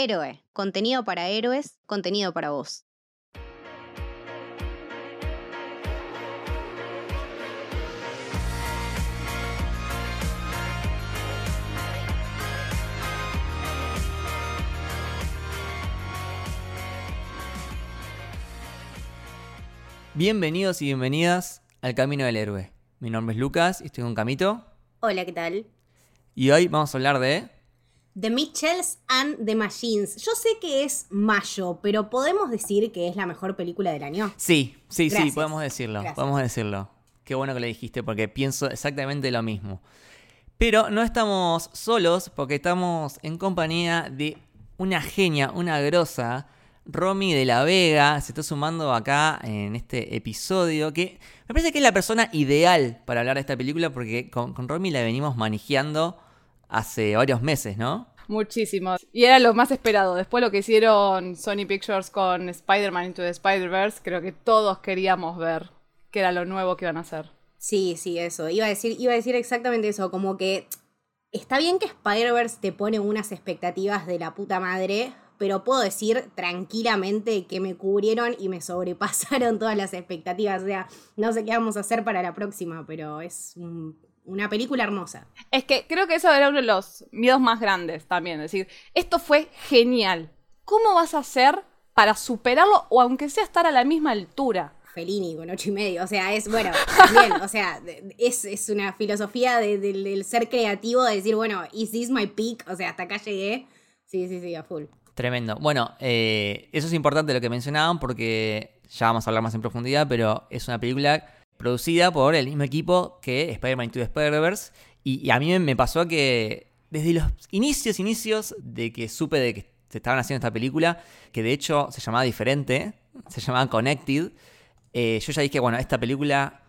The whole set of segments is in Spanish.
Héroe, contenido para héroes, contenido para vos. Bienvenidos y bienvenidas al Camino del Héroe. Mi nombre es Lucas y estoy con Camito. Hola, ¿qué tal? Y hoy vamos a hablar de... The Mitchells and the Machines. Yo sé que es mayo, pero ¿podemos decir que es la mejor película del año? Sí, sí, sí, podemos decirlo. Gracias. Podemos decirlo. Qué bueno que lo dijiste porque pienso exactamente lo mismo. Pero no estamos solos porque estamos en compañía de una genia, una grosa, Romy de la Vega. Se está sumando acá en este episodio que me parece que es la persona ideal para hablar de esta película porque con, con Romy la venimos manejando hace varios meses, ¿no? Muchísimo. Y era lo más esperado. Después lo que hicieron Sony Pictures con Spider-Man Into the Spider-Verse, creo que todos queríamos ver que era lo nuevo que iban a hacer. Sí, sí, eso. Iba a decir, iba a decir exactamente eso, como que está bien que Spider-Verse te pone unas expectativas de la puta madre, pero puedo decir tranquilamente que me cubrieron y me sobrepasaron todas las expectativas. O sea, no sé qué vamos a hacer para la próxima, pero es un- una película hermosa. Es que creo que eso era uno de los miedos más grandes también. Es decir, esto fue genial. ¿Cómo vas a hacer para superarlo o aunque sea estar a la misma altura? Fellini con ocho y medio. O sea, es, bueno, también, o sea, de- es, es una filosofía de- del- del ser creativo de decir, bueno, is this my peak? O sea, hasta acá llegué. Sí, sí, sí, a full. Tremendo. Bueno, eh, eso es importante lo que mencionaban porque ya vamos a hablar más en profundidad, pero es una película producida por el mismo equipo que Spider-Man Into the Spider-Verse. Y, y a mí me pasó que desde los inicios, inicios de que supe de que se estaban haciendo esta película, que de hecho se llamaba diferente, se llamaba Connected, eh, yo ya dije, bueno, esta película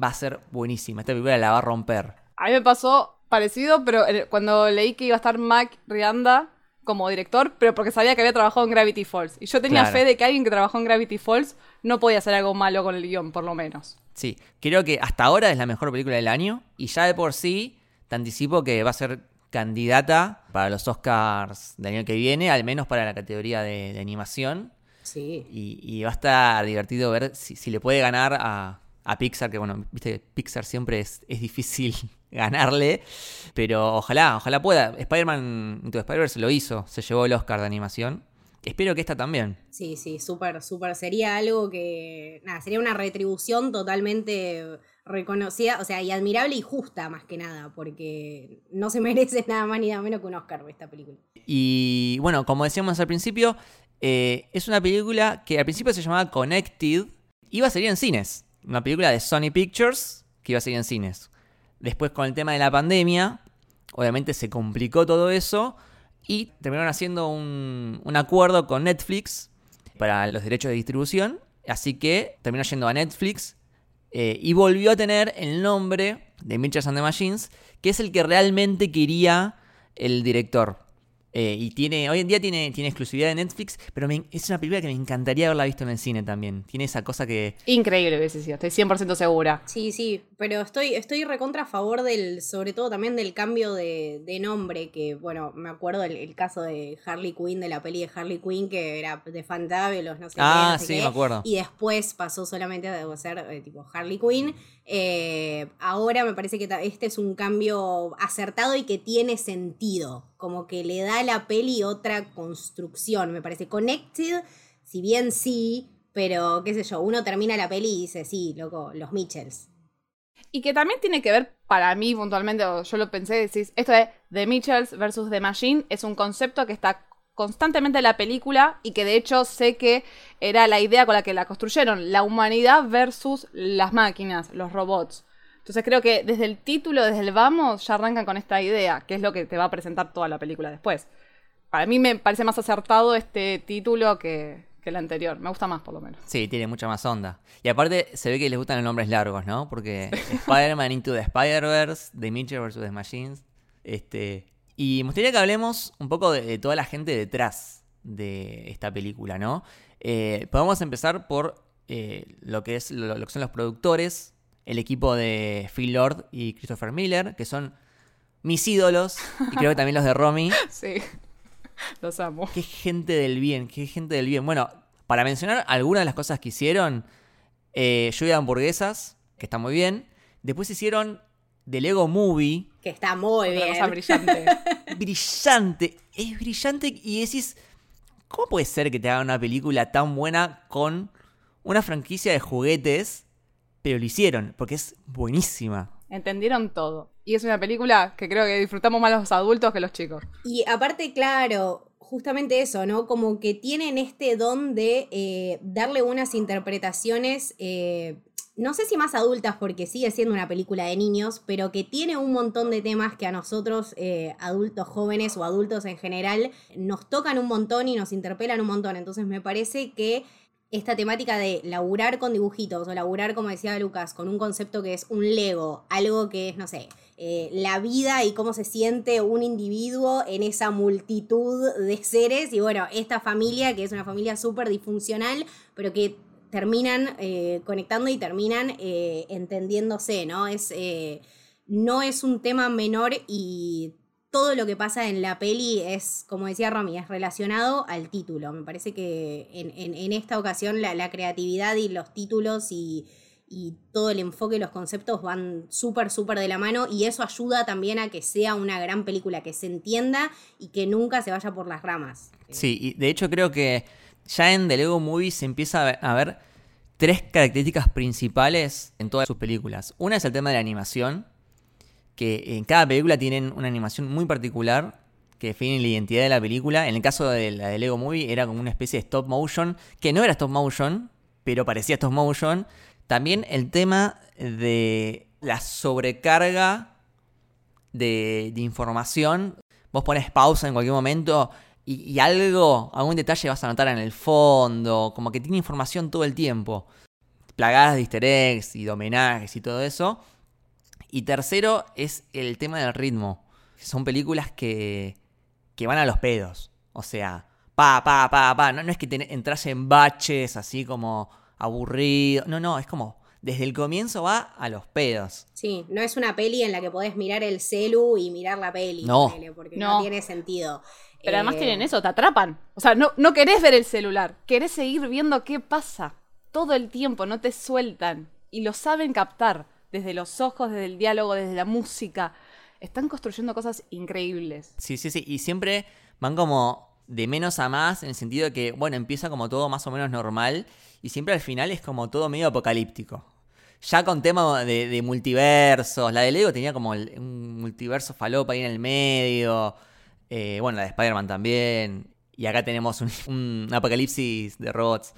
va a ser buenísima, esta película la va a romper. A mí me pasó parecido, pero cuando leí que iba a estar Mac Rianda como director, pero porque sabía que había trabajado en Gravity Falls. Y yo tenía Claro. fe de que alguien que trabajó en Gravity Falls no podía hacer algo malo con el guion, por lo menos. Sí, creo que hasta ahora es la mejor película del año y ya de por sí te anticipo que va a ser candidata para los Oscars del año que viene, al menos para la categoría de, de animación. Sí. Y, y va a estar divertido ver si, si le puede ganar a, a Pixar, que bueno, viste, Pixar siempre es, es difícil ganarle, pero ojalá, ojalá pueda. Spider-Man Into Spider-Verse lo hizo, se llevó el Oscar de animación. Espero que esta también. Sí, sí, súper, súper. Sería algo que, nada, sería una retribución totalmente reconocida, o sea, y admirable y justa más que nada, porque no se merece nada más ni nada menos que un Oscar esta película. Y bueno, como decíamos al principio, eh, es una película que al principio se llamaba Connected, iba a salir en cines. Una película de Sony Pictures que iba a salir en cines. Después con el tema de la pandemia, obviamente se complicó todo eso y terminaron haciendo un, un acuerdo con Netflix para los derechos de distribución. Así que terminó yendo a Netflix eh, y volvió a tener el nombre de Mitchell and the Machines, que es el que realmente quería el director. Eh, y tiene, hoy en día tiene, tiene exclusividad de Netflix, pero me- es una película que me encantaría haberla visto en el cine también. Tiene esa cosa que. Increíble hubiese sido, estoy 100% segura. Sí, sí, pero estoy, estoy recontra a favor del, sobre todo también del cambio de, de nombre, que bueno, me acuerdo el, el caso de Harley Quinn, de la peli de Harley Quinn, que era de Fantabulos, no sé qué, Ah, no sé sí, qué, me acuerdo. Y después pasó solamente a ser eh, tipo Harley Quinn. Eh, ahora me parece que este es un cambio acertado y que tiene sentido, como que le da a la peli otra construcción, me parece. Connected, si bien sí, pero qué sé yo, uno termina la peli y dice, sí, loco, los Mitchells. Y que también tiene que ver, para mí puntualmente, o yo lo pensé, decís, esto de The Mitchells versus The Machine es un concepto que está constantemente en la película y que de hecho sé que era la idea con la que la construyeron, la humanidad versus las máquinas, los robots. Entonces creo que desde el título, desde el vamos, ya arrancan con esta idea, que es lo que te va a presentar toda la película después. Para mí me parece más acertado este título que, que el anterior. Me gusta más, por lo menos. Sí, tiene mucha más onda. Y aparte se ve que les gustan los nombres largos, ¿no? Porque Spider-Man Into the Spider-Verse, The Mitchell vs. The Machines. Este, y me gustaría que hablemos un poco de, de toda la gente detrás de esta película, ¿no? Eh, podemos empezar por eh, lo, que es, lo, lo que son los productores, el equipo de Phil Lord y Christopher Miller, que son mis ídolos, y creo que también los de Romy. Sí. Los amo. Qué gente del bien, qué gente del bien. Bueno, para mencionar algunas de las cosas que hicieron, eh, lluvia de hamburguesas, que está muy bien. Después hicieron The Lego Movie, Que está muy Otra bien. cosa brillante. brillante. Es brillante y decís, ¿cómo puede ser que te hagan una película tan buena con una franquicia de juguetes? Pero lo hicieron, porque es buenísima. Entendieron todo. Y es una película que creo que disfrutamos más los adultos que los chicos. Y aparte, claro, justamente eso, ¿no? Como que tienen este don de eh, darle unas interpretaciones, eh, no sé si más adultas, porque sigue siendo una película de niños, pero que tiene un montón de temas que a nosotros, eh, adultos jóvenes o adultos en general, nos tocan un montón y nos interpelan un montón. Entonces me parece que esta temática de laburar con dibujitos o laburar, como decía Lucas, con un concepto que es un Lego, algo que es, no sé, eh, la vida y cómo se siente un individuo en esa multitud de seres. Y bueno, esta familia, que es una familia súper disfuncional, pero que terminan eh, conectando y terminan eh, entendiéndose, ¿no? Es, eh, no es un tema menor y todo lo que pasa en la peli es, como decía Romy, es relacionado al título. Me parece que en, en- en esta ocasión la, la creatividad y los títulos y, y todo el enfoque y los conceptos van súper, súper de la mano y eso ayuda también a que sea una gran película, que se entienda y que nunca se vaya por las ramas. Sí, y de hecho creo que ya en The Lego Movie se empieza a ver, tres características principales en todas sus películas. Una es el tema de la animación, que en cada película tienen una animación muy particular que define la identidad de la película. En el caso de la de Lego Movie era como una especie de stop motion, que no era stop motion, pero parecía stop motion. También el tema de la sobrecarga de, de información. Vos pones pausa en cualquier momento y, y algo, algún detalle vas a notar en el fondo, como que tiene información todo el tiempo. Plagadas de easter eggs y de homenajes y todo eso. Y tercero es el tema del ritmo. Son películas que, que van a los pedos. O sea, pa, pa, pa, pa. No, no es que te entras en baches así como aburrido. No, no, es como desde el comienzo va a los pedos. Sí, no es una peli en la que podés mirar el celu y mirar la peli, No. porque no. No. tiene sentido. Pero además Eh, tienen eso, te atrapan. O sea, no, no querés ver el celular, querés seguir viendo qué pasa. Todo el tiempo, no te sueltan. Y lo saben captar, desde los ojos, desde el diálogo, desde la música. Están construyendo cosas increíbles. Sí, sí, sí. Y siempre van como de menos a más en el sentido de que, bueno, empieza como todo más o menos normal y siempre al final es como todo medio apocalíptico. Ya con tema de, de multiversos, la de Lego tenía como el- un multiverso falopa ahí en el medio. Eh, bueno, la de Spider-Man también. Y acá tenemos un, apocalipsis de robots.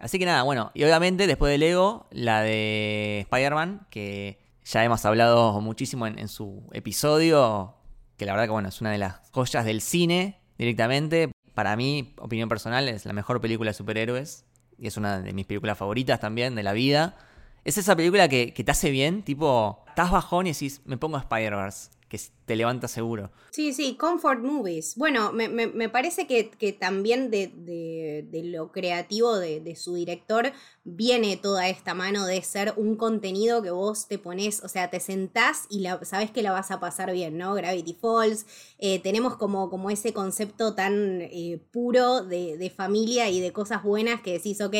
Así que nada, bueno, y obviamente después de Lego, la de Spider-Man, que ya hemos hablado muchísimo en, en su episodio, que la verdad que bueno, es una de las joyas del cine directamente. Para mí, opinión personal, es la mejor película de superhéroes. Y es una de mis películas favoritas también de la vida. Es esa película que, que te hace bien, tipo, estás bajón y decís, me pongo Spider-Verse, que te levanta seguro. Sí, sí, comfort movies. Bueno, me, me- me parece que, que también de, de- de lo creativo de, de su director viene toda esta mano de ser un contenido que vos te pones, o sea, te sentás y la, sabes que la vas a pasar bien, ¿no? Gravity Falls, eh, tenemos como, como ese concepto tan eh, puro de, de familia y de cosas buenas que decís, ok,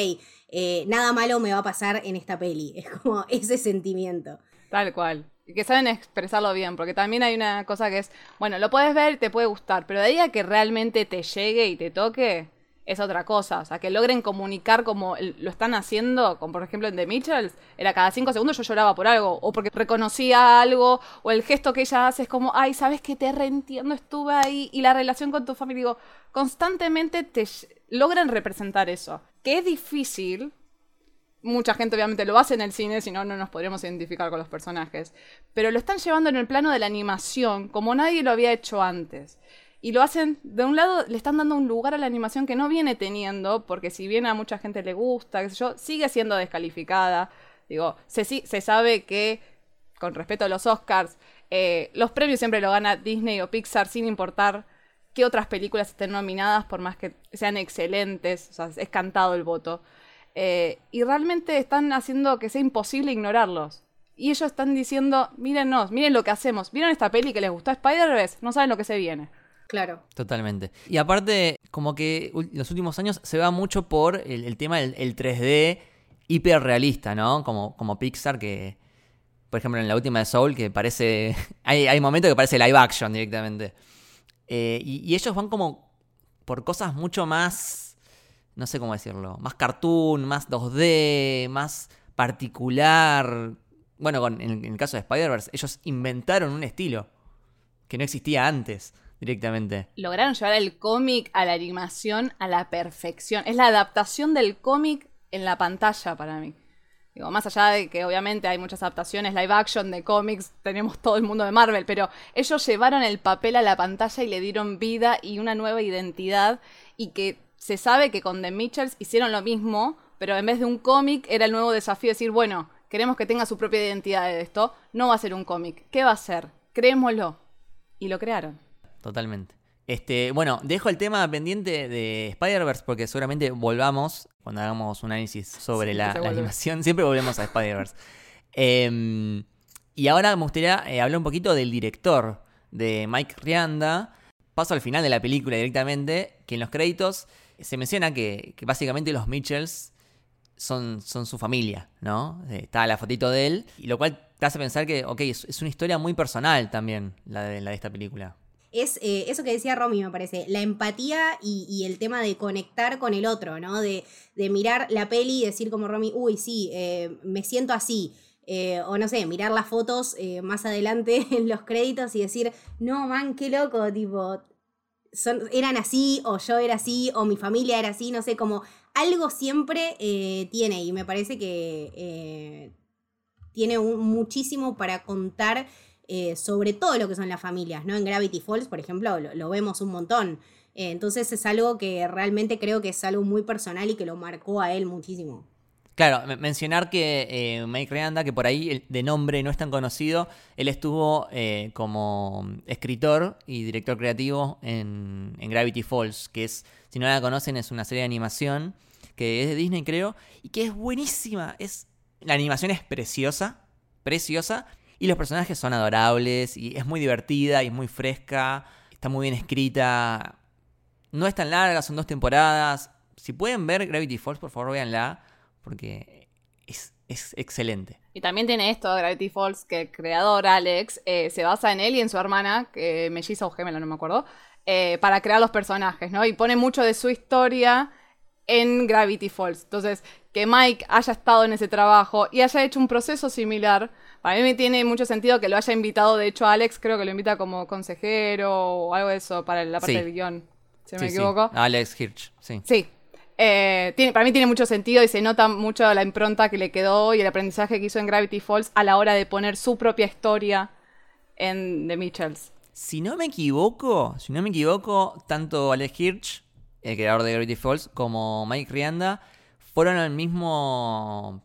eh, nada malo me va a pasar en esta peli. Es como ese sentimiento. Tal cual. Que saben expresarlo bien, porque también hay una cosa que es, bueno, lo puedes ver, te puede gustar, pero de ahí a que realmente te llegue y te toque, es otra cosa. O sea, que logren comunicar como lo están haciendo, como por ejemplo en The Mitchells, era cada cinco segundos yo lloraba por algo, o porque reconocía algo, o el gesto que ella hace es como, ay, sabes que te reentiendo, estuve ahí, y la relación con tu familia, digo, constantemente te logran representar eso. Que es difícil, mucha gente obviamente lo hace en el cine, si no, no nos podríamos identificar con los personajes. Pero lo están llevando en el plano de la animación, como nadie lo había hecho antes. Y lo hacen, de un lado, le están dando un lugar a la animación que no viene teniendo, porque si bien a mucha gente le gusta, qué sé yo, sigue siendo descalificada. Digo, se, se sabe que, con respecto a los Oscars, eh, los premios siempre lo gana Disney o Pixar sin importar qué otras películas estén nominadas, por más que sean excelentes, o sea, es cantado el voto. Eh, y realmente están haciendo que sea imposible ignorarlos. Y ellos están diciendo, mírennos, miren lo que hacemos. ¿Vieron esta peli que les gustó Spider-Verse? No saben lo que se viene. Claro. Totalmente. Y aparte, como que los últimos años se va mucho por el, el tema del el 3D hiperrealista, ¿no? Como, como Pixar que, por ejemplo, en la última de Soul, que parece... Hay, hay momentos que parece live action directamente. Eh, y, y ellos van como por cosas mucho más, no sé cómo decirlo, más cartoon, más 2D, más particular. Bueno, con- en, el caso de Spider-Verse, ellos inventaron un estilo que no existía antes directamente. Lograron llevar el cómic a la animación a la perfección. Es la adaptación del cómic en la pantalla para mí. Digo, más allá de que obviamente hay muchas adaptaciones live action de cómics, tenemos todo el mundo de Marvel, pero ellos llevaron el papel a la pantalla y le dieron vida y una nueva identidad y que se sabe que con The Mitchells hicieron lo mismo, pero en vez de un cómic era el nuevo desafío de decir, bueno, queremos que tenga su propia identidad de esto, no va a ser un cómic, ¿qué va a ser? Creémoslo. Y lo crearon. Totalmente. Este, bueno, dejo el tema pendiente de Spider-Verse porque seguramente volvamos cuando hagamos un análisis sobre la, animación. Siempre volvemos a Spider-Verse. Em, y ahora me gustaría eh, hablar un poquito del director de Mike Rianda. Paso al final de la película directamente, que en los créditos se menciona que, básicamente los Mitchells son, su familia, ¿no? Eh, Está la fotito de él, y lo cual te hace pensar que, ok, es, una historia muy personal también la de, esta película. es eh, eso que decía Romy, me parece, la empatía y, el tema de conectar con el otro, ¿no? De, mirar la peli y decir como Romy, uy, sí, eh, me siento así. O no sé, mirar las fotos más adelante en los créditos y decir, no, man, qué loco, tipo, eran así, o yo era así, o mi familia era así, no sé, como algo siempre eh, tiene y me parece que eh, tiene muchísimo para contar eh, sobre todo lo que son las familias, ¿no? En Gravity Falls, por ejemplo, lo, vemos un montón. Entonces es algo que realmente creo que es algo muy personal y que lo marcó a él muchísimo. Claro, men- mencionar que eh, Mike Rianda, que por ahí de nombre no es tan conocido, él estuvo eh, como escritor y director creativo en, en Gravity Falls, que es, si no la conocen, es una serie de animación que es de Disney, creo, y que es buenísima. Es, la animación es preciosa, preciosa, y los personajes son adorables, y es muy divertida, y es muy fresca, está muy bien escrita. No es tan larga, son dos temporadas. Si pueden ver Gravity Falls, por favor, véanla, porque es, es excelente. Y también tiene esto, Gravity Falls, que el creador, Alex, eh, se basa en él y en su hermana, que melliza o gemela, no me acuerdo, eh, para crear los personajes, ¿no? Y pone mucho de su historia en Gravity Falls. Entonces, que Mike haya estado en ese trabajo y haya hecho un proceso similar, para mí me tiene mucho sentido que lo haya invitado, de hecho, a Alex creo que lo invita como consejero o algo de eso para la parte Sí. del guion, si no Sí, me sí. equivoco. Alex Hirsch, sí. Sí. Eh, tiene, para mí tiene mucho sentido y se nota mucho la impronta que le quedó y el aprendizaje que hizo en Gravity Falls a la hora de poner su propia historia en The Mitchells. Si no me equivoco, si no me equivoco, tanto Alex Hirsch, el creador de Gravity Falls, como Mike Rianda fueron al mismo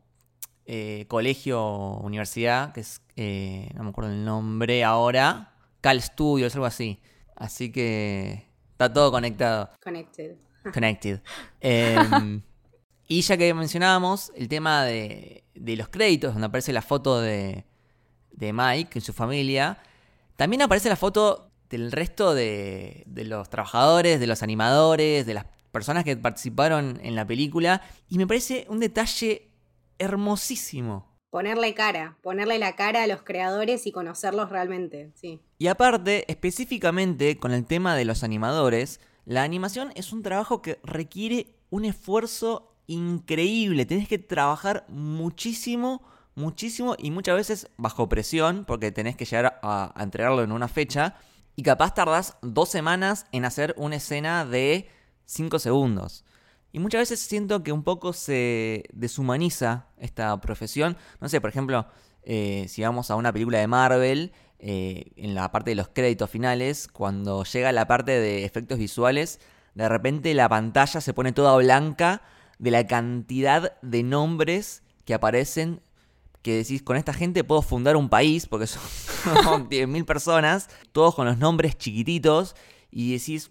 eh, colegio, universidad, que es, eh, no me acuerdo el nombre ahora, Cal Studios, algo así. Así que está todo conectado. Connected. Connected. Em, y ya que mencionábamos el tema de, de los créditos, donde aparece la foto de, de Mike y su familia, también aparece la foto del resto de, de los trabajadores, de los animadores, de las personas que participaron en la película, y me parece un detalle hermosísimo. Ponerle cara, ponerle la cara a los creadores y conocerlos realmente, sí. Y aparte, específicamente con el tema de los animadores, la animación es un trabajo que requiere un esfuerzo increíble. Tenés que trabajar muchísimo, muchísimo y muchas veces bajo presión, porque tenés que llegar a, entregarlo en una fecha. Y capaz tardás dos semanas en hacer una escena de 5 segundos. Y muchas veces siento que un poco se deshumaniza esta profesión. No sé, por ejemplo, eh, si vamos a una película de Marvel, eh, en la parte de los créditos finales, cuando llega la parte de efectos visuales, de repente la pantalla se pone toda blanca de la cantidad de nombres que aparecen. Que decís, con esta gente puedo fundar un país, porque son 10.000 personas, todos con los nombres chiquititos, y decís,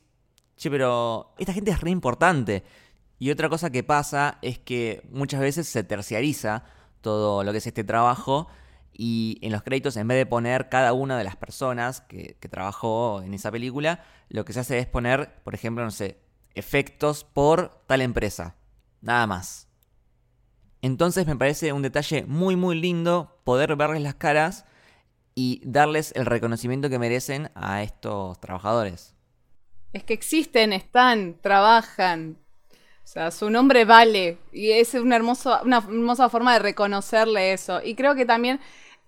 che, pero esta gente es re importante. Y otra cosa que pasa es que muchas veces se terciariza todo lo que es este trabajo y en los créditos, en vez de poner cada una de las personas que, trabajó en esa película, lo que se hace es poner, por ejemplo, no sé, efectos por tal empresa. Nada más. Entonces me parece un detalle muy muy lindo poder verles las caras y darles el reconocimiento que merecen a estos trabajadores. Es que existen, están, trabajan. O sea, su nombre vale. Y es una, hermoso, una hermosa forma de reconocerle eso. Y creo que también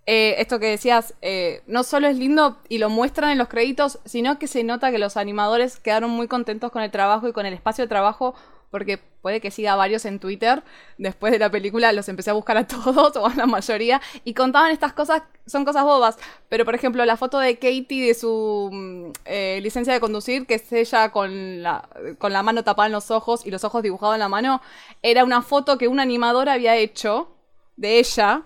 eh, esto que decías, eh, no solo es lindo y lo muestran en los créditos, sino que se nota que los animadores quedaron muy contentos con el trabajo y con el espacio de trabajo porque puede que siga varios en Twitter. Después de la película los empecé a buscar a todos, o a la mayoría, y contaban estas cosas, son cosas bobas. Pero, por ejemplo, la foto de Katie de su mm, eh, licencia de conducir, que es ella con la, con la mano tapada en los ojos y los ojos dibujados en la mano, era una foto que un animador había hecho de ella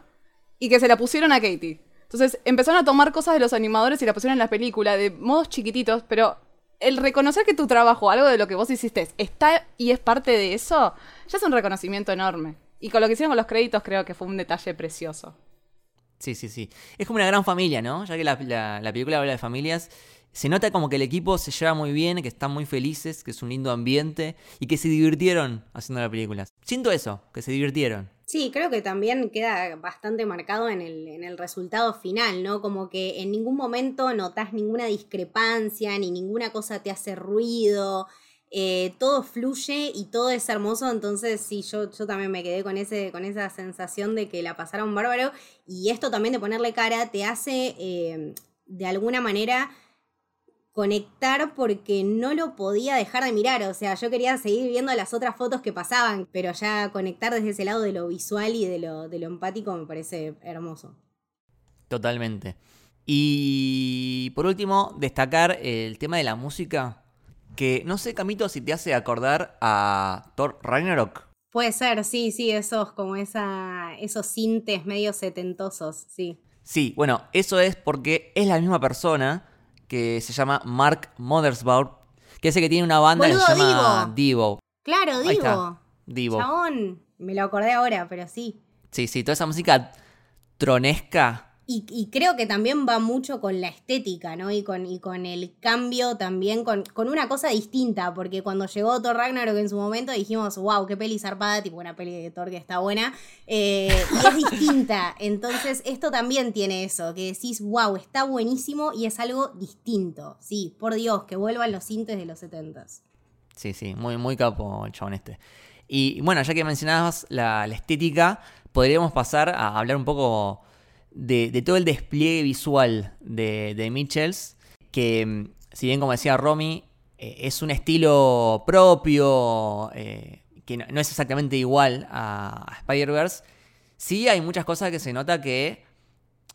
y que se la pusieron a Katie. Entonces empezaron a tomar cosas de los animadores y la pusieron en la película de modos chiquititos, pero el reconocer que tu trabajo, algo de lo que vos hiciste, está y es parte de eso, ya es un reconocimiento enorme. Y con lo que hicieron con los créditos creo que fue un detalle precioso. Sí, sí, sí. Es como una gran familia, ¿no? Ya que la, la, película habla de familias, se nota como que el equipo se lleva muy bien, que están muy felices, que es un lindo ambiente y que se divirtieron haciendo la película. Siento eso, que se divirtieron. Sí, creo que también queda bastante marcado en el, en el resultado final, ¿no? Como que en ningún momento notas ninguna discrepancia, ni ninguna cosa te hace ruido. Eh, todo fluye y todo es hermoso, entonces sí, yo, yo también me quedé con, ese, con esa sensación de que la pasaron bárbaro y esto también de ponerle cara te hace eh, de alguna manera conectar porque no lo podía dejar de mirar. O sea, yo quería seguir viendo las otras fotos que pasaban, pero ya conectar desde ese lado de lo visual y de lo, de lo empático me parece hermoso. Totalmente. Y por último, destacar el tema de la música. Que no sé, Camito, si te hace acordar a Thor Ragnarok. Puede ser, sí, sí, esos como esa, esos sintes medio setentosos, sí. Sí, bueno, eso es porque es la misma persona que se llama Mark Mothersbaugh, que es el que tiene una banda que se llama Divo. Claro, Divo. Divo. Chabón, me lo acordé ahora, pero sí. Sí, sí, toda esa música tronesca y, creo que también va mucho con la estética, ¿no? Y con, y con el cambio también, con, con, una cosa distinta, porque cuando llegó Thor Ragnarok en su momento dijimos, wow, qué peli zarpada, tipo una peli de Thor que está buena, eh, y es distinta. Entonces, esto también tiene eso, que decís, wow, está buenísimo y es algo distinto. Sí, por Dios, que vuelvan los sintes de los 70 Sí, sí, muy, muy capo el chabón este. Y bueno, ya que mencionabas la, la estética, podríamos pasar a hablar un poco de, todo el despliegue visual de, de Mitchells, que mm, si bien como decía Romy, eh, es un estilo propio, eh, que no, es exactamente igual a, Spider-Verse, sí hay muchas cosas que se nota que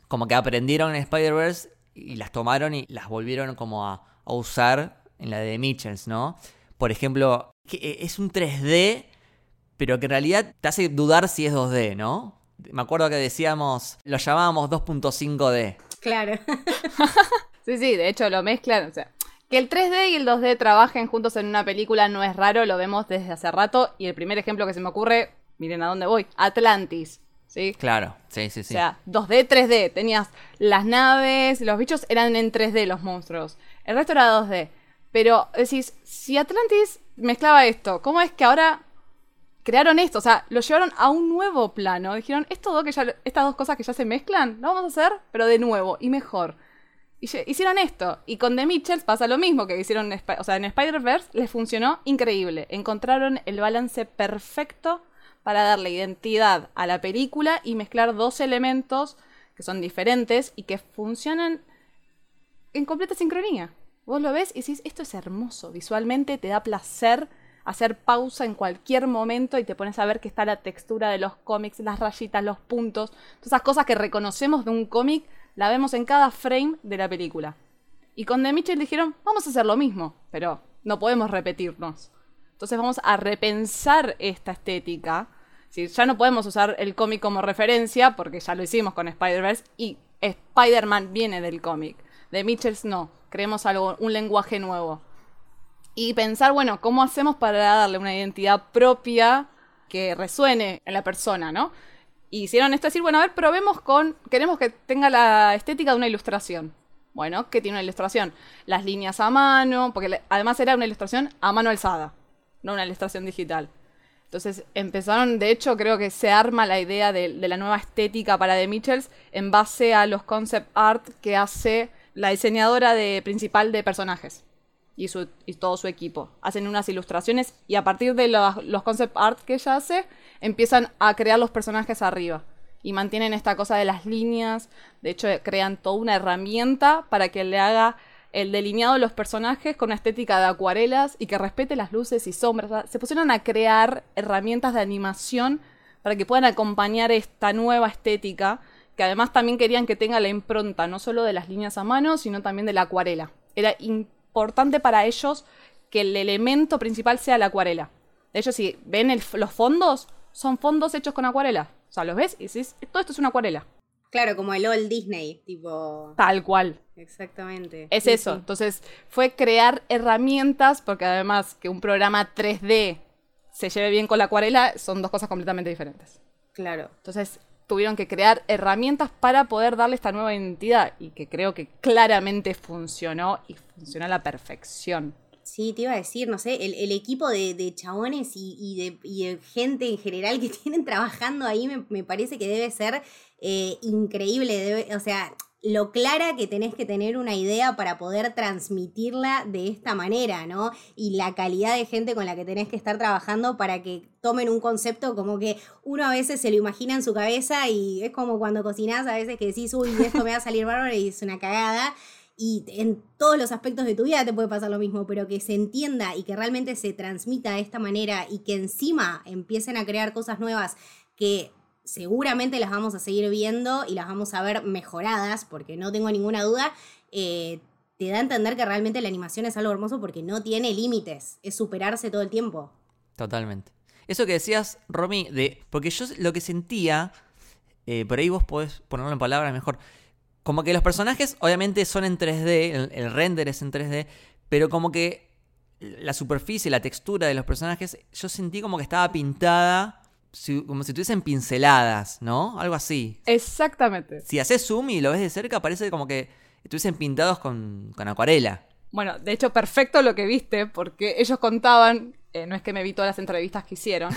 como que aprendieron en Spider-Verse y las tomaron y las volvieron como a, a usar en la de Mitchells, ¿no? Por ejemplo, que eh, es un 3D, pero que en realidad te hace dudar si es 2D, ¿no? Me acuerdo que decíamos, lo llamábamos 2.5D. Claro. sí, sí, de hecho lo mezclan. O sea, que el 3D y el 2D trabajen juntos en una película no es raro, lo vemos desde hace rato. Y el primer ejemplo que se me ocurre, miren a dónde voy, Atlantis. ¿Sí? Claro, sí, sí, sí. O sea, 2D, 3D. Tenías las naves, los bichos eran en 3D los monstruos. El resto era 2D. Pero decís, si Atlantis mezclaba esto, ¿cómo es que ahora crearon esto, o sea, lo llevaron a un nuevo plano. Dijeron, Esto que ya, estas dos cosas que ya se mezclan, lo vamos a hacer, pero de nuevo y mejor. Y hicieron esto. Y con The Mitchells pasa lo mismo que hicieron, o sea, en Spider-Verse les funcionó increíble. Encontraron el balance perfecto para darle identidad a la película y mezclar dos elementos que son diferentes y que funcionan en completa sincronía. Vos lo ves y decís, esto es hermoso, visualmente te da placer hacer pausa en cualquier momento y te pones a ver que está la textura de los cómics, las rayitas, los puntos, todas esas cosas que reconocemos de un cómic, la vemos en cada frame de la película. Y con The Mitchell dijeron, vamos a hacer lo mismo, pero no podemos repetirnos. Entonces vamos a repensar esta estética. Ya no podemos usar el cómic como referencia, porque ya lo hicimos con Spider-Verse, y Spider-Man viene del cómic. The Mitchells no, creemos algo, un lenguaje nuevo y pensar, bueno, ¿cómo hacemos para darle una identidad propia que resuene en la persona, ¿no? Y hicieron esto, decir, bueno, a ver, probemos con, queremos que tenga la estética de una ilustración. Bueno, ¿qué tiene una ilustración? Las líneas a mano, porque además era una ilustración a mano alzada, no una ilustración digital. Entonces empezaron, de hecho creo que se arma la idea de, la nueva estética para The Mitchells en base a los concept art que hace la diseñadora de, principal de personajes y, su, y todo su equipo. Hacen unas ilustraciones y a partir de los, concept art que ella hace, empiezan a crear los personajes arriba. Y mantienen esta cosa de las líneas. De hecho, crean toda una herramienta para que le haga el delineado de los personajes con una estética de acuarelas y que respete las luces y sombras. Se pusieron a crear herramientas de animación para que puedan acompañar esta nueva estética, que además también querían que tenga la impronta no solo de las líneas a mano, sino también de la acuarela. Era importante para ellos que el elemento principal sea la acuarela. De hecho, si ven los fondos, son fondos hechos con acuarela. O sea, los ves y dices, todo esto es una acuarela. Claro, como el Old Disney, tipo. Tal cual. Exactamente. Es eso. Entonces, fue crear herramientas, porque además que un programa 3D se lleve bien con la acuarela, son dos cosas completamente diferentes. Claro. Entonces, tuvieron que crear herramientas para poder darle esta nueva identidad y que creo que claramente funcionó y funcionó a la perfección. Sí, te iba a decir, no sé, el, equipo de, chabones y, de, gente en general que tienen trabajando ahí me, parece que debe ser eh, increíble. o sea, lo clara que tenés que tener una idea para poder transmitirla de esta manera, ¿no? Y la calidad de gente con la que tenés que estar trabajando para que tomen un concepto como que uno a veces se lo imagina en su cabeza y es como cuando cocinás a veces que decís, uy, esto me va a salir bárbaro y es una cagada y en todos los aspectos de tu vida te puede pasar lo mismo, pero que se entienda y que realmente se transmita de esta manera y que encima empiecen a crear cosas nuevas que seguramente las vamos a seguir viendo y las vamos a ver mejoradas, porque no tengo ninguna duda, eh, te da a entender que realmente la animación es algo hermoso porque no tiene límites, es superarse todo el tiempo. Totalmente. Eso que decías, Romy, de, porque yo lo que sentía, eh, por ahí vos podés ponerlo en palabras mejor, como que los personajes obviamente son en 3D, el, render es en 3D, pero como que la superficie, la textura de los personajes, yo sentí como que estaba pintada, como si tuviesen pinceladas, ¿no? Algo así. Exactamente. Si haces zoom y lo ves de cerca, parece como que estuviesen pintados con, acuarela. Bueno, de hecho, perfecto lo que viste, porque ellos contaban, eh, no es que me vi todas las entrevistas que hicieron,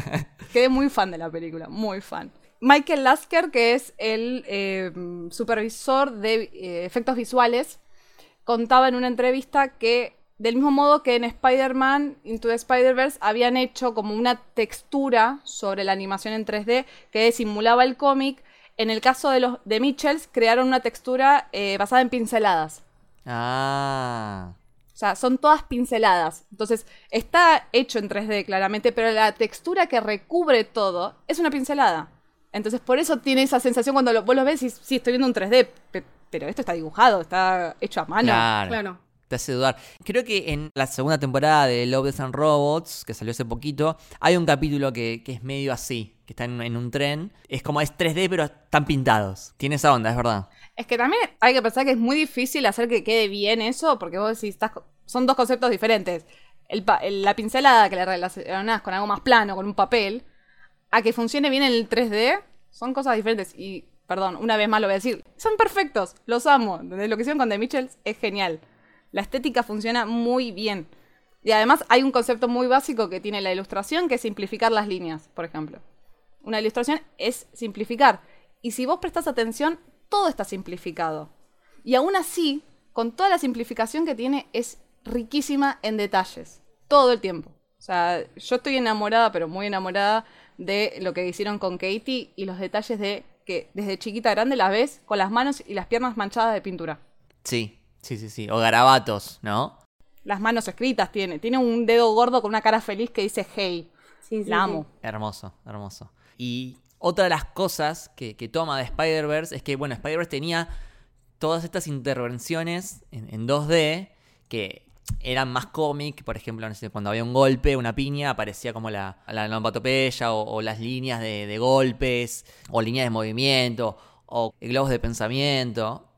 quedé muy fan de la película, muy fan. Michael Lasker, que es el eh, supervisor de eh, efectos visuales, contaba en una entrevista que del mismo modo que en Spider-Man Into the Spider-Verse habían hecho como una textura sobre la animación en 3D que simulaba el cómic, en el caso de los de Mitchells crearon una textura eh, basada en pinceladas. Ah. O sea, son todas pinceladas. Entonces, está hecho en 3D claramente, pero la textura que recubre todo es una pincelada. Entonces, por eso tiene esa sensación cuando lo, vos lo ves y sí, estoy viendo un 3D, pero esto está dibujado, está hecho a mano. Claro. Te hace dudar. Creo que en la segunda temporada de Love, and Robots, que salió hace poquito, hay un capítulo que, es medio así, que está en, un tren. Es como es 3D, pero están pintados. Tiene esa onda, es verdad. Es que también hay que pensar que es muy difícil hacer que quede bien eso, porque vos decís, estás, son dos conceptos diferentes. la pincelada que le relacionás con algo más plano, con un papel, a que funcione bien en el 3D, son cosas diferentes. Y, perdón, una vez más lo voy a decir, son perfectos, los amo. Desde lo que hicieron con The Mitchells es genial. La estética funciona muy bien. Y además hay un concepto muy básico que tiene la ilustración, que es simplificar las líneas, por ejemplo. Una ilustración es simplificar. Y si vos prestas atención, todo está simplificado. Y aún así, con toda la simplificación que tiene, es riquísima en detalles. Todo el tiempo. O sea, yo estoy enamorada, pero muy enamorada de lo que hicieron con Katie y los detalles de que desde chiquita grande la ves con las manos y las piernas manchadas de pintura. Sí, sí, sí, sí. O garabatos, ¿no? Las manos escritas tiene. Tiene un dedo gordo con una cara feliz que dice hey. Sí, la amo. Hermoso, hermoso. Y otra de las cosas que, toma de Spider-Verse es que, bueno, Spider-Verse tenía todas estas intervenciones en, en 2D que eran más cómic, por ejemplo, cuando había un golpe, una piña, aparecía como la, la o, las líneas de, golpes, o líneas de movimiento, o globos de pensamiento.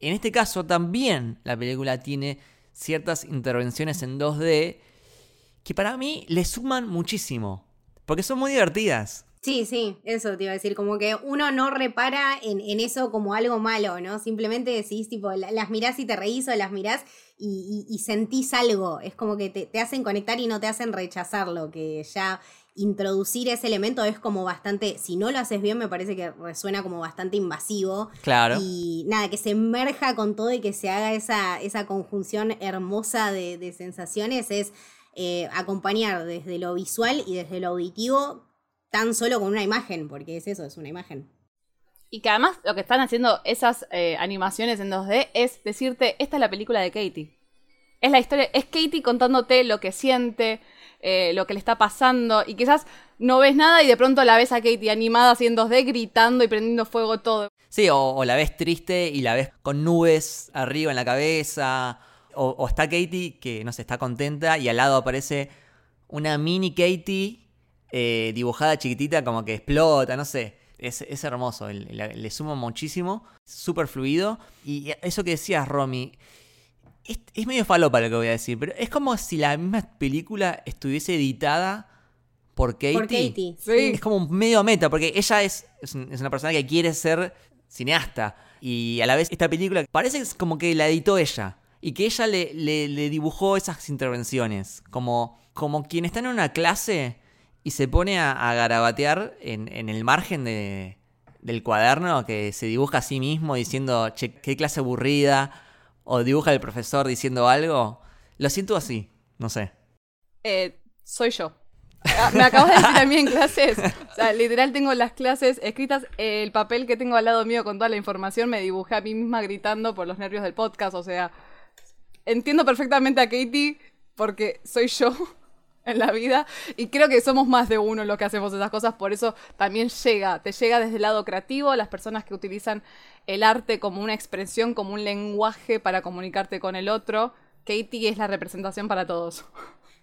En este caso también la película tiene ciertas intervenciones en 2D que para mí le suman muchísimo, porque son muy divertidas. Sí, sí, eso te iba a decir, como que uno no repara en, eso como algo malo, ¿no? Simplemente decís, tipo, la- las mirás y te reís o las mirás y, sentís algo. Es como que te, te hacen conectar y no te hacen rechazarlo, que ya introducir ese elemento es como bastante, si no lo haces bien, me parece que resuena como bastante invasivo. Claro. Y nada, que se emerja con todo y que se haga esa, esa conjunción hermosa de, de sensaciones es eh, acompañar desde lo visual y desde lo auditivo tan solo con una imagen, porque es eso, es una imagen. Y que además lo que están haciendo esas eh, animaciones en 2D es decirte, esta es la película de Katie. Es la historia, es Katie contándote lo que siente, eh, lo que le está pasando, y quizás no ves nada y de pronto la ves a Katie animada así en 2D gritando y prendiendo fuego todo. Sí, o, la ves triste y la ves con nubes arriba en la cabeza. O, está Katie que no sé, está contenta y al lado aparece una mini Katie eh, dibujada chiquitita como que explota, no sé. Es, es hermoso, le, le suma muchísimo, súper fluido. Y eso que decías, Romy, es, es medio falopa lo que voy a decir, pero es como si la misma película estuviese editada por Katie. Por Katie. Sí. Es como un medio meta, porque ella es, es, un- es una persona que quiere ser cineasta. Y a la vez esta película parece que es como que la editó ella. Y que ella le, le- le dibujó esas intervenciones. Como, como quien está en una clase y se pone a, a garabatear en, en el margen de, del cuaderno que se dibuja a sí mismo diciendo, che, qué clase aburrida. O dibuja el profesor diciendo algo. Lo siento así, no sé. Eh, soy yo. Ah, Me acabas de decir a mí en clases. O sea, literal tengo las clases escritas. El papel que tengo al lado mío con toda la información me dibujé a mí misma gritando por los nervios del podcast. O sea, entiendo perfectamente a Katie porque soy yo en la vida y creo que somos más de uno los que hacemos esas cosas. Por eso también llega, te llega desde el lado creativo, las personas que utilizan el arte como una expresión, como un lenguaje para comunicarte con el otro. Katie es la representación para todos.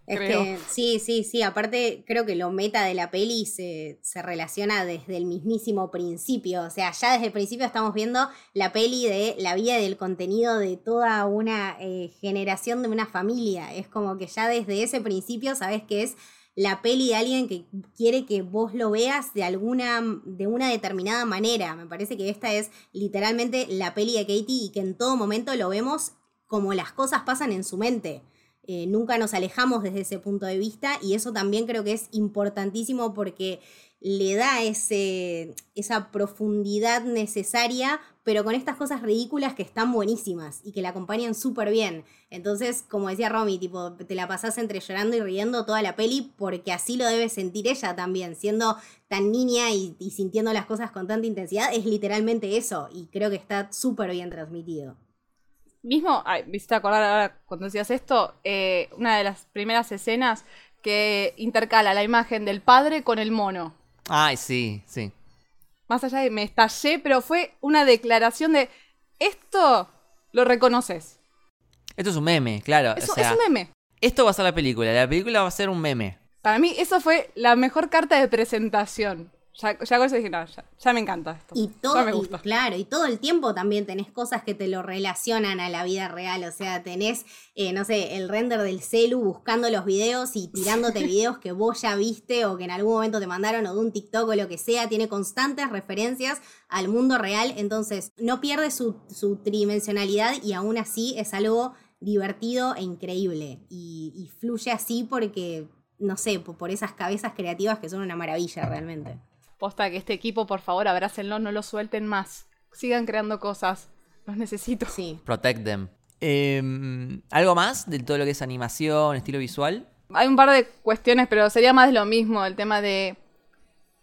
Es creo. que sí, sí, sí. Aparte, creo que lo meta de la peli se, se relaciona desde el mismísimo principio. O sea, ya desde el principio estamos viendo la peli de la vida y del contenido de toda una eh, generación de una familia. Es como que ya desde ese principio sabes que es la peli de alguien que quiere que vos lo veas de alguna, de una determinada manera. Me parece que esta es literalmente la peli de Katie y que en todo momento lo vemos como las cosas pasan en su mente. Eh, nunca nos alejamos desde ese punto de vista y eso también creo que es importantísimo porque le da ese, esa profundidad necesaria, pero con estas cosas ridículas que están buenísimas y que la acompañan súper bien. Entonces, como decía Romy, tipo, te la pasás entre llorando y riendo toda la peli porque así lo debe sentir ella también, siendo tan niña y, y sintiendo las cosas con tanta intensidad, es literalmente eso y creo que está súper bien transmitido. Mismo, ay, me hiciste acordar ahora cuando decías esto, eh, una de las primeras escenas que intercala la imagen del padre con el mono. Ay, sí, sí. Más allá de me estallé, pero fue una declaración de esto lo reconoces. Esto es un meme, claro. Eso o sea, es un meme. Esto va a ser la película. La película va a ser un meme. Para mí, eso fue la mejor carta de presentación. Ya, ya con eso dije, no, ya, ya me encanta esto. Y ya todo, y claro, y todo el tiempo también tenés cosas que te lo relacionan a la vida real. O sea, tenés, eh, no sé, el render del celu buscando los videos y tirándote videos que vos ya viste o que en algún momento te mandaron o de un TikTok o lo que sea. Tiene constantes referencias al mundo real. Entonces, no pierde su, su tridimensionalidad y aún así es algo divertido e increíble. Y, y fluye así porque, no sé, po- por esas cabezas creativas que son una maravilla realmente. Posta que este equipo, por favor, abrácenlo, no lo suelten más. Sigan creando cosas. Los necesito. Sí. Protect them. Eh, ¿Algo más de todo lo que es animación, estilo visual? Hay un par de cuestiones, pero sería más de lo mismo. El tema de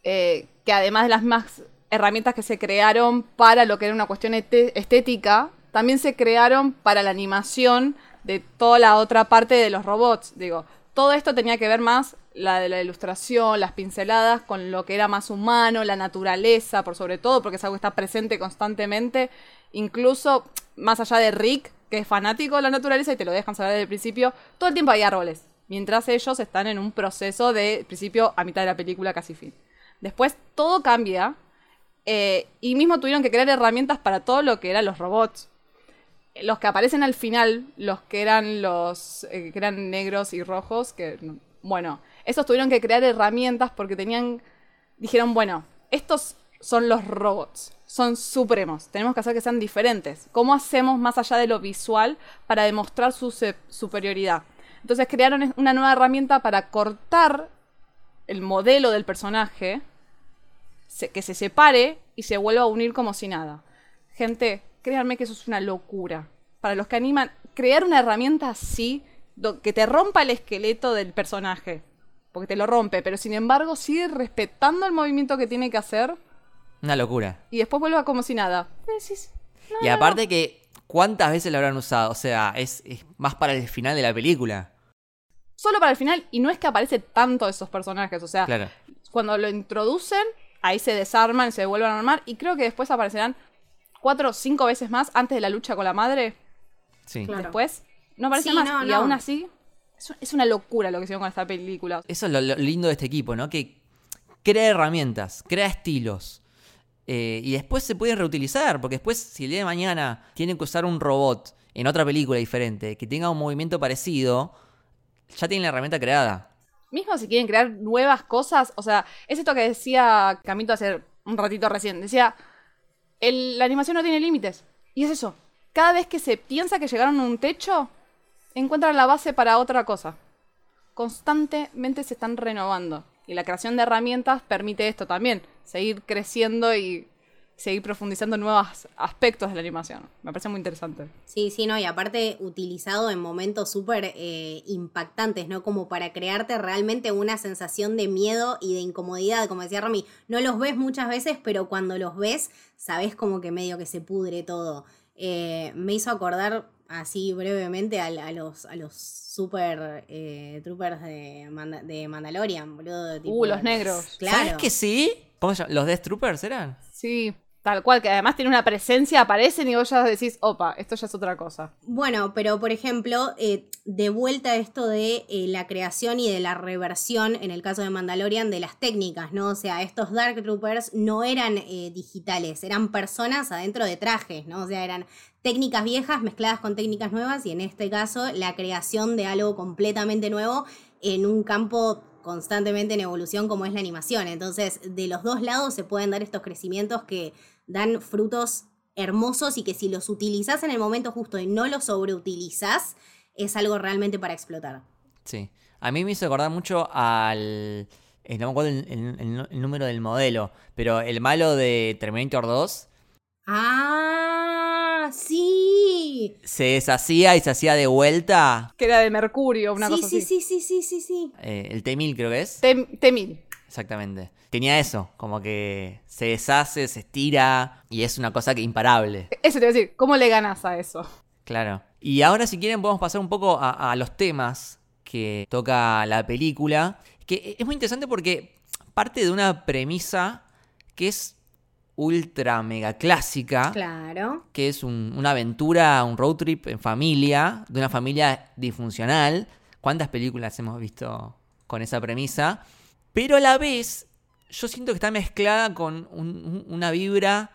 eh, que además de las más herramientas que se crearon para lo que era una cuestión estética, también se crearon para la animación de toda la otra parte de los robots. Digo, todo esto tenía que ver más la de la ilustración, las pinceladas, con lo que era más humano, la naturaleza, por sobre todo, porque es algo que está presente constantemente. Incluso más allá de Rick, que es fanático de la naturaleza y te lo dejan saber desde el principio, todo el tiempo hay árboles. Mientras ellos están en un proceso de principio a mitad de la película, casi fin. Después todo cambia. eh, y mismo tuvieron que crear herramientas para todo lo que eran los robots. Los que aparecen al final, los que eran los eh, que eran negros y rojos, que no- bueno, esos tuvieron que crear herramientas porque tenían dijeron, bueno, estos son los robots, son supremos, tenemos que hacer que sean diferentes. ¿Cómo hacemos más allá de lo visual para demostrar su superioridad? Entonces crearon una nueva herramienta para cortar el modelo del personaje, que se separe y se vuelva a unir como si nada. Gente, créanme que eso es una locura. Para los que animan, crear una herramienta así, que te rompa el esqueleto del personaje, porque te lo rompe, pero sin embargo sigue respetando el movimiento que tiene que hacer Una locura. y después vuelva como si nada. Decís, no, Y no, aparte que, ¿cuántas veces lo habrán usado? O sea, es, es más para el final de la película. Solo para el final, y no es que aparece tanto esos personajes, o sea, Claro. cuando lo introducen, ahí se desarman, se vuelven a armar, y creo que después aparecerán cuatro o cinco veces más antes de la lucha con la madre. Sí. Claro. Después, no aparece Sí, más, no, y no. aún así, es, es una locura lo que hicieron con esta película. Eso es lo, lo lindo de este equipo, ¿no? Que crea herramientas, crea estilos. eh, y después se pueden reutilizar, porque después, si el día de mañana tienen que usar un robot en otra película diferente, que tenga un movimiento parecido, ya tienen la herramienta creada. Mismo si quieren crear nuevas cosas, o sea, es esto que decía Camito hace un ratito recién. Decía, la animación no tiene límites. Y es eso. Cada vez que se piensa que llegaron a un techo, encuentran la base para otra cosa. Constantemente se están renovando. Y la creación de herramientas permite esto también. Seguir creciendo y seguir profundizando en nuevos aspectos de la animación. Me parece muy interesante. Sí, sí, no, y aparte utilizado en momentos súper eh, impactantes, ¿no? Como para crearte realmente una sensación de miedo y de incomodidad, como decía Rami, no los ves muchas veces, pero cuando los ves, sabes como que medio que se pudre todo. Eh, me hizo acordar así brevemente a, a los, a los super eh, troopers de, Manda- de Mandalorian, boludo. tipo- Uh, los negros. Claro. ¿Sabes que sí? ¿Cómo se llama? ¿Los Death Troopers eran? Sí, tal cual, que además tiene una presencia, aparecen y vos ya decís, opa, esto ya es otra cosa. Bueno, pero por ejemplo, eh, de vuelta a esto de eh, la creación y de la reversión, en el caso de Mandalorian, de las técnicas, ¿no? O sea, estos Dark Troopers no eran eh, digitales, eran personas adentro de trajes, ¿no? O sea, eran técnicas viejas mezcladas con técnicas nuevas y en este caso la creación de algo completamente nuevo en un campo constantemente en evolución como es la animación. Entonces, de los dos lados se pueden dar estos crecimientos que dan frutos hermosos y que si los utilizas en el momento justo y no los sobreutilizas, es algo realmente para explotar. Sí. A mí me hizo acordar mucho al. eh, no me acuerdo el- el número del modelo, pero el malo de Terminator 2 ¡Ah! ¡Sí! se deshacía y se hacía de vuelta. Que era de Mercurio, una sí, cosa sí, así. sí, sí, sí, sí, sí. eh, el T-1000 creo que es. T- T-1000. Exactamente. Tenía eso, como que se deshace, se estira y es una cosa que imparable. Eso te iba a decir, ¿cómo le ganas a eso? Claro. Y ahora si quieren podemos pasar un poco a, a los temas que toca la película. Que es muy interesante porque parte de una premisa que es ultra mega clásica. Claro. Que es un- una aventura, un road trip en familia, de una familia disfuncional. ¿Cuántas películas hemos visto con esa premisa? Pero a la vez, yo siento que está mezclada con un- un- una vibra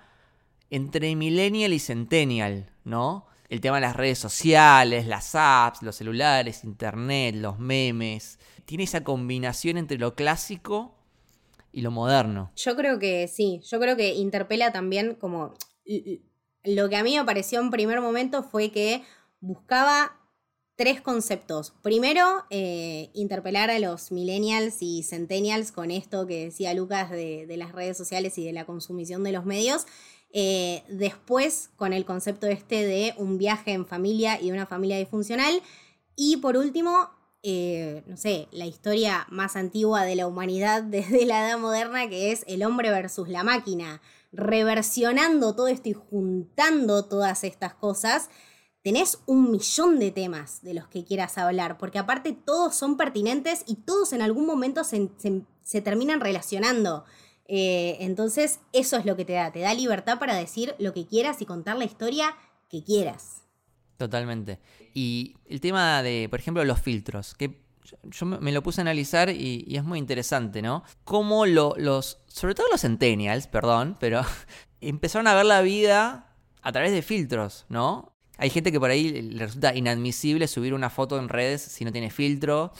entre millennial y centennial, ¿no? El tema de las redes sociales, las apps, los celulares, internet, los memes. Tiene esa combinación entre lo clásico y lo moderno. Yo creo que sí, yo creo que interpela también como... Lo que a mí me pareció en primer momento fue que buscaba tres conceptos. Primero, eh, interpelar a los millennials y centennials con esto que decía Lucas de, de las redes sociales y de la consumición de los medios. Eh, después, con el concepto este de un viaje en familia y una familia disfuncional. Y por último, eh, no sé, la historia más antigua de la humanidad desde la edad moderna, que es el hombre versus la máquina, reversionando todo esto y juntando todas estas cosas, tenés un millón de temas de los que quieras hablar, porque aparte todos son pertinentes y todos en algún momento se, se- terminan relacionando. Eh, entonces, eso es lo que te da, te da libertad para decir lo que quieras y contar la historia que quieras. Totalmente. Y el tema de, por ejemplo, los filtros, que yo- me lo puse a analizar y, y es muy interesante, ¿no? Cómo lo- los, sobre todo los centennials, perdón, pero empezaron a ver la vida a través de filtros, ¿no? Hay gente que por ahí le resulta inadmisible subir una foto en redes si no tiene filtro,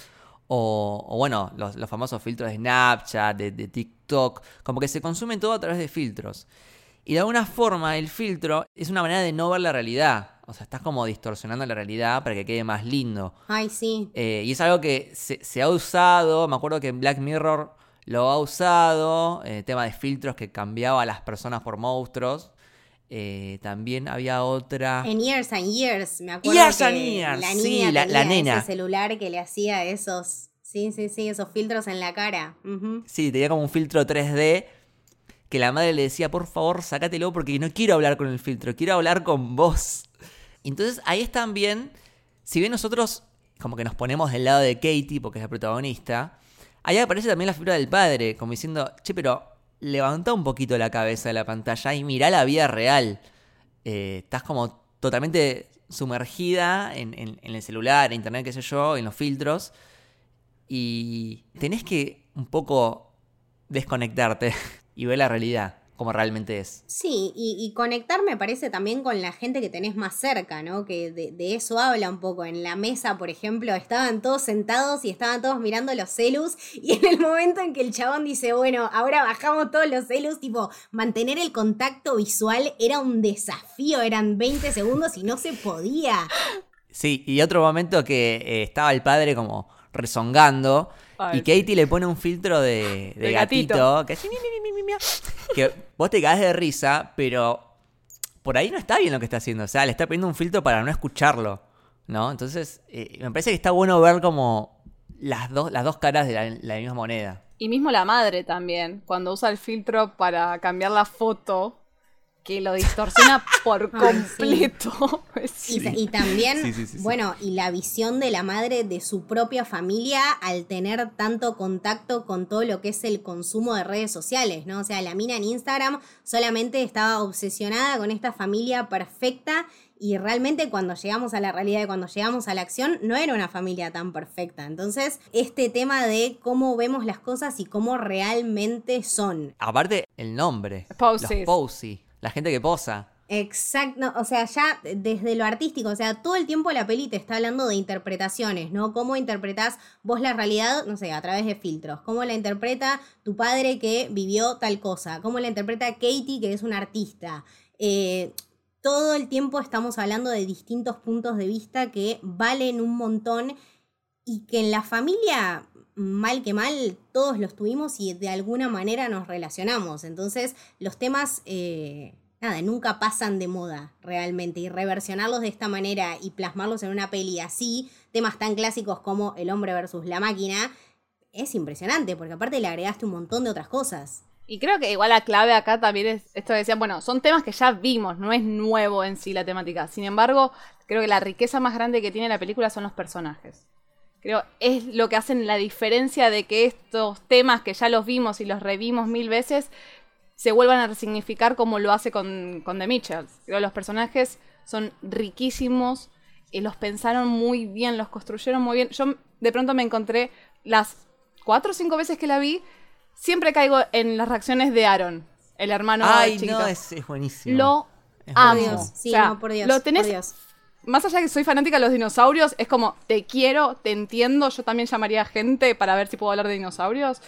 o, o bueno, los, los famosos filtros de Snapchat, de, de TikTok, como que se consume todo a través de filtros. Y de alguna forma el filtro es una manera de no ver la realidad. O sea, estás como distorsionando la realidad para que quede más lindo. Ay, sí. Eh, y es algo que se, se ha usado, me acuerdo que en Black Mirror lo ha usado, eh, tema de filtros que cambiaba a las personas por monstruos. Eh, también había otra... En Years and Years, me acuerdo Years que and Years, la sí, niña la- la tenía nena. ese celular que le hacía esos, sí, sí, sí, esos filtros en la cara. Sí, tenía como un filtro 3D que la madre le decía, por favor, sácatelo porque no quiero hablar con el filtro, quiero hablar con vos. Entonces ahí es también, si bien nosotros como que nos ponemos del lado de Katie porque es la protagonista, ahí aparece también la figura del padre, como diciendo, che, pero levanta un poquito la cabeza de la pantalla y mirá la vida real. Eh, estás como totalmente sumergida en, en- en el celular, en internet, qué sé yo, en los filtros. Y tenés que un poco desconectarte y ver la realidad como realmente es. Sí, y, y conectar me parece también con la gente que tenés más cerca, ¿no? Que de, de eso habla un poco. En la mesa, por ejemplo, estaban todos sentados y estaban todos mirando los celus. Y en el momento en que el chabón dice, bueno, ahora bajamos todos los celus, tipo, mantener el contacto visual era un desafío, eran 20 segundos y no se podía. Sí, y otro momento que eh, estaba el padre como rezongando Ay, y Katie le pone un filtro de, de De gatito, gatito. que hace mi, mi, mi, mi, mi, mi, que vos te caes de risa, pero por ahí no está bien lo que está haciendo, o sea, le está poniendo un filtro para no escucharlo, ¿no? Entonces, eh, me parece que está bueno ver como las dos, las dos caras de la, la misma moneda. Y mismo la madre también, cuando usa el filtro para cambiar la foto, que lo distorsiona por completo. Es- Y, y también, Sí, sí, sí, sí. bueno, y la visión de la madre de su propia familia al tener tanto contacto con todo lo que es el consumo de redes sociales, ¿no? O sea, la mina en Instagram solamente estaba obsesionada con esta familia perfecta y realmente cuando llegamos a la realidad y cuando llegamos a la acción no era una familia tan perfecta. Entonces, este tema de cómo vemos las cosas y cómo realmente son. Aparte, el nombre. Poses. Los posy. La gente que posa. Exacto, o sea, ya desde lo artístico, o sea, todo el tiempo la peli te está hablando de interpretaciones, ¿no? Cómo interpretás vos la realidad, no sé, a través de filtros, cómo la interpreta tu padre que vivió tal cosa, cómo la interpreta Katie que es una artista. Eh, todo el tiempo estamos hablando de distintos puntos de vista que valen un montón y que en la familia, mal que mal, todos los tuvimos y de alguna manera nos relacionamos. Entonces, los temas, eh, nada, nunca pasan de moda realmente. Y reversionarlos de esta manera y plasmarlos en una peli así, temas tan clásicos como El hombre versus la máquina, es impresionante, porque aparte le agregaste un montón de otras cosas. Y creo que igual la clave acá también es esto que decían, bueno, son temas que ya vimos, no es nuevo en sí la temática. Sin embargo, creo que la riqueza más grande que tiene la película son los personajes. Creo es lo que hacen la diferencia de que estos temas que ya los vimos y los revimos mil veces se vuelvan a resignificar como lo hace con, con The Mitchells. Creo los personajes son riquísimos, y los pensaron muy bien, los construyeron muy bien. Yo de pronto me encontré las cuatro o cinco veces que la vi, siempre caigo en las reacciones de Aaron, el hermano Ay, chiquito. no, es, es buenísimo. Lo Es Por amo. sí, O sea, no, por Dios. Lo tenés, por Dios. Más allá de que soy fanática de los dinosaurios, es como, te quiero, te entiendo, yo también llamaría gente para ver si puedo hablar de dinosaurios.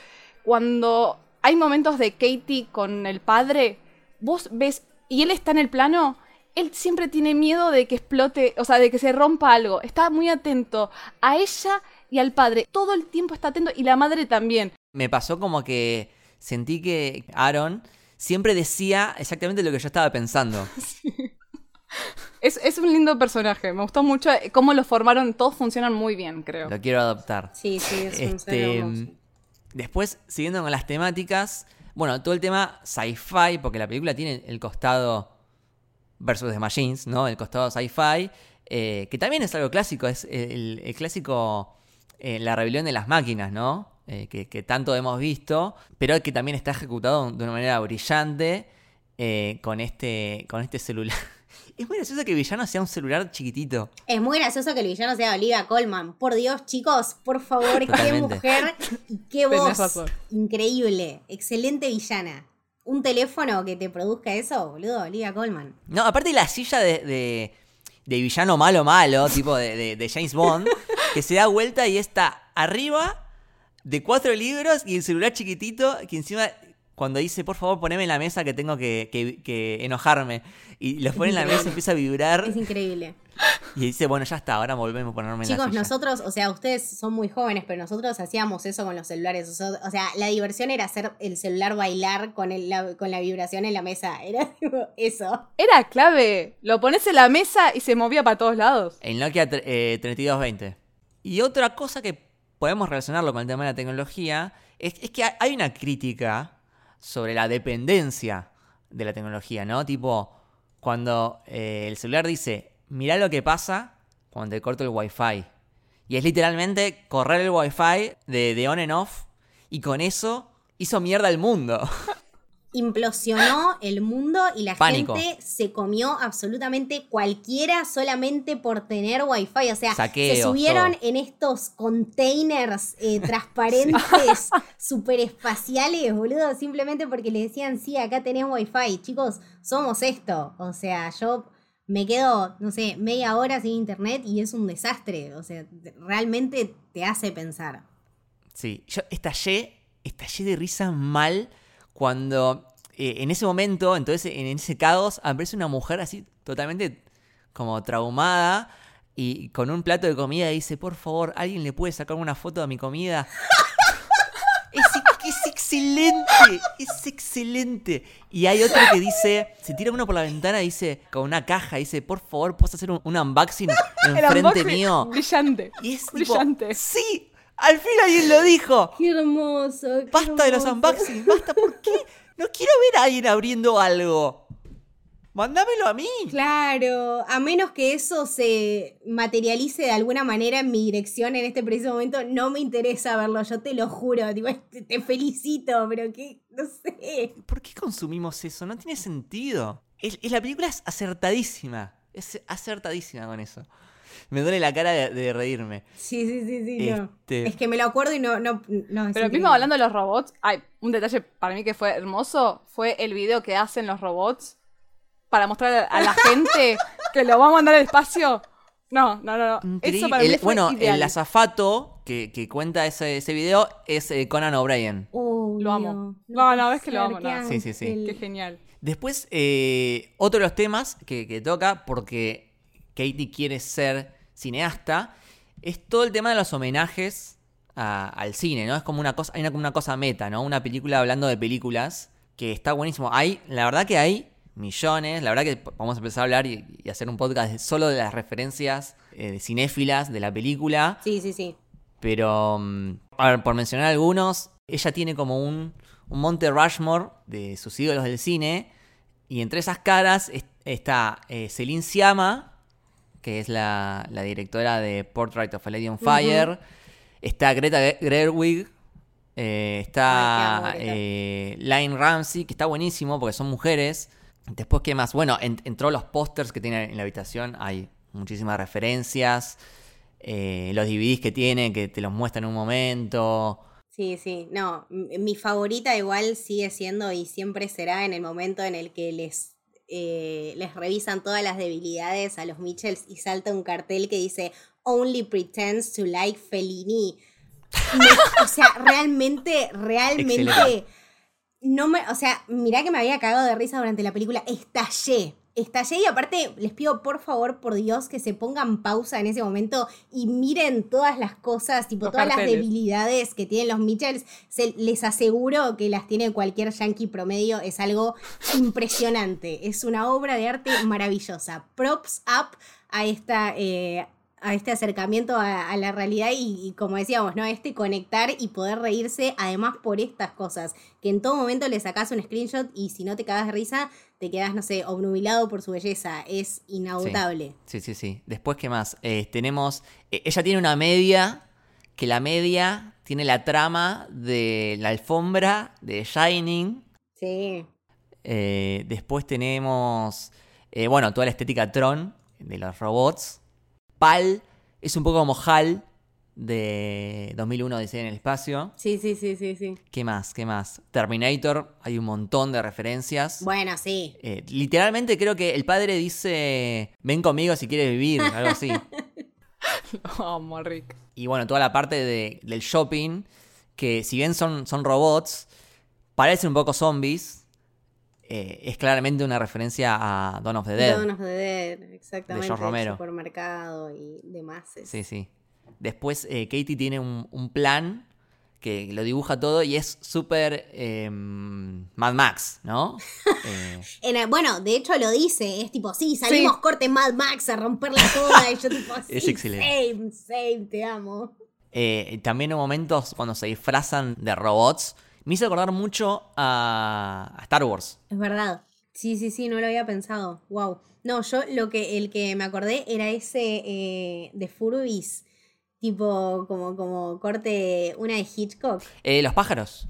Cuando hay momentos de Katie con el padre, vos ves, y él está en el plano, él siempre tiene miedo de que explote, o sea, de que se rompa algo. Está muy atento a ella y al padre. Todo el tiempo está atento y la madre también. Me pasó como que sentí que Aaron siempre decía exactamente lo que yo estaba pensando. Es, es un lindo personaje, me gustó mucho eh, cómo lo formaron, todos funcionan muy bien, creo. Lo quiero adoptar. Sí, sí, es un ser Este, después, siguiendo con las temáticas, bueno, todo el tema sci-fi, porque la película tiene el costado versus The Machines, ¿no? El costado sci-fi, eh, que también es algo clásico, es el, el clásico eh, La rebelión de las máquinas, ¿no? Eh, que, que tanto hemos visto, pero que también está ejecutado de una manera brillante eh, con, este, con este celular. Es muy gracioso que el villano sea un celular chiquitito. Es muy gracioso que el villano sea Olivia Colman. Por Dios, chicos, por favor, qué mujer y qué Tenés voz. razón. Increíble. Excelente villana. Un teléfono que te produzca eso, boludo, Olivia Colman. No, aparte la silla de, de, de villano malo malo, tipo de, de- de James Bond, que se da vuelta y está arriba de cuatro libros y el celular chiquitito que encima cuando dice, por favor, poneme en la mesa que tengo que, que- que enojarme. Y los pone en la mesa y empieza a vibrar. Es increíble. Y dice, bueno, ya está, ahora volvemos a ponerme en la Chicos, nosotros, o sea, ustedes son muy jóvenes, pero nosotros hacíamos eso con los celulares. O sea, o sea, la diversión era hacer el celular bailar con, el- la, con la vibración en la mesa. Era tipo eso. Era clave. Lo pones en la mesa y se movía para todos lados. El Nokia eh, 3220. Y otra cosa que podemos relacionarlo con el tema de la tecnología es, es que hay una crítica sobre la dependencia de la tecnología, ¿no? Tipo, cuando eh, el celular dice, mirá lo que pasa cuando te corto el wifi. Y es literalmente correr el wifi de, de on and off y con eso hizo mierda el mundo. Implosionó el mundo y la Pánico. gente se comió absolutamente cualquiera solamente por tener wifi. O sea, se subieron todo. en estos containers eh, transparentes, superespaciales, boludo, simplemente porque le decían, sí, acá tenés wifi. Chicos, somos esto. O sea, yo me quedo, no sé, media hora sin internet y es un desastre. O sea, realmente te hace pensar. Sí, yo estallé, estallé de risa mal cuando eh, en ese momento, entonces en ese caos, aparece una mujer así totalmente como traumada y con un plato de comida y dice, por favor, ¿alguien le puede sacar una foto de mi comida? es, es excelente, es excelente. Y hay otro que dice, se tira uno por la ventana y dice, con una caja, dice, por favor, ¿puedes hacer un, un unboxing enfrente mío? Brillante. Y es tipo, brillante. sí, al fin alguien lo dijo. Qué hermoso. qué Basta de los unboxings, basta, ¿por qué? No quiero ver a alguien abriendo algo. Mándamelo a mí. Claro, a menos que eso se materialice de alguna manera en mi dirección en este preciso momento, no me interesa verlo, yo te lo juro, tipo, te, te felicito, pero que, no sé. ¿Por qué consumimos eso? No tiene sentido. Es- la película es acertadísima. Es acertadísima con eso. Me duele la cara de, de reírme. Sí, sí, sí, sí, no. Este- Es que me lo acuerdo y no, no, no. es Pero increíble. mismo hablando de los robots, hay un detalle para mí que fue hermoso, fue el video que hacen los robots para mostrar a la gente que lo va a mandar al espacio. No, no, no, no. Increíble. Eso para mí El- fue bueno, ideal. el azafato que, que cuenta ese, ese video es eh, Conan O'Brien. Lo amo. No, no, ves que lo amo, no. Sí, sí, sí. Qué genial. Después, eh, otro de los temas que, que toca, porque Katie quiere ser cineasta, es todo el tema de los homenajes a- al cine, ¿no? Es como una cosa, hay una, como una cosa meta, ¿no? Una película hablando de películas que está buenísimo. Hay, la verdad que hay millones, la verdad que vamos a empezar a hablar y, y hacer un podcast solo de las referencias eh, de cinéfilas de la película. Sí, sí, sí. Pero, mm, a ver, por mencionar algunos, ella tiene como un, un Monte Rushmore de sus ídolos del cine. Y entre esas caras es- está eh, Celine Sciamma, que es la, la directora de Portrait of a Lady on Fire. Está Greta Ge- Gerwig. eh, está eh, Ramsey, que está buenísimo porque son mujeres. Después, ¿qué más? Bueno, en- entró los pósters que tiene en la habitación. Hay muchísimas referencias. eh, los DVDs que tiene, que te los muestra en un momento. Sí, sí, no, mi favorita igual sigue siendo y siempre será en el momento en el que les, eh, les revisan todas las debilidades a los Mitchells y salta un cartel que dice Only pretends to like Fellini. Me- o sea, realmente, realmente, Excelente. no me, o sea, mirá que me había cagado de risa durante la película, estallé. Estallé y aparte les pido por favor, por Dios, que se pongan pausa en ese momento y miren todas las cosas, tipo Los todas las debilidades que tienen los Mitchells. Se, les aseguro que las tiene cualquier yankee promedio. Es algo impresionante. Es una obra de arte maravillosa. Props up a esta. eh, a este acercamiento a, a la realidad y, y como decíamos, ¿no? Este conectar y poder reírse además por estas cosas, que en todo momento le sacás un screenshot y si no te cagas de risa, te quedas, no sé, obnubilado por su belleza, es inagotable. Sí, sí, sí. Después, ¿qué más? Eh, tenemos. eh, ella tiene una media. Que la media tiene la trama de la alfombra de Shining. Sí. Eh, después tenemos. bueno, toda la estética Tron de los robots. Pal es un poco como HAL de 2001 Dice en el espacio. Sí, sí, sí, sí, sí. ¿Qué más? ¿Qué más? Terminator, hay un montón de referencias. Bueno, sí. Eh, literalmente creo que el padre dice, ven conmigo si quieres vivir, algo así. Amo, Rick. Y bueno, toda la parte de- del shopping, que si bien son, son robots, parecen un poco zombies, eh, es claramente una referencia a Dawn of the Dead. Dawn of the Dead, exactamente. George Romero. el supermercado y demás. Sí, sí. Después eh, Katie tiene un, un plan que lo dibuja todo y es súper eh, Mad Max, ¿no? Eh, En el- bueno, de hecho lo dice, es tipo, sí, salimos Sí. corte Mad Max a romperla toda. y yo tipo, sí, Es excelente. same, same, te amo. eh, también en momentos cuando se disfrazan de robots, me hizo acordar mucho a, a Star Wars. Es verdad. Sí, sí, sí, no lo había pensado. Wow. No, yo lo que, el que me acordé era ese eh, de Furbis. Tipo, como, como corte, una de Hitchcock. Eh, los pájaros.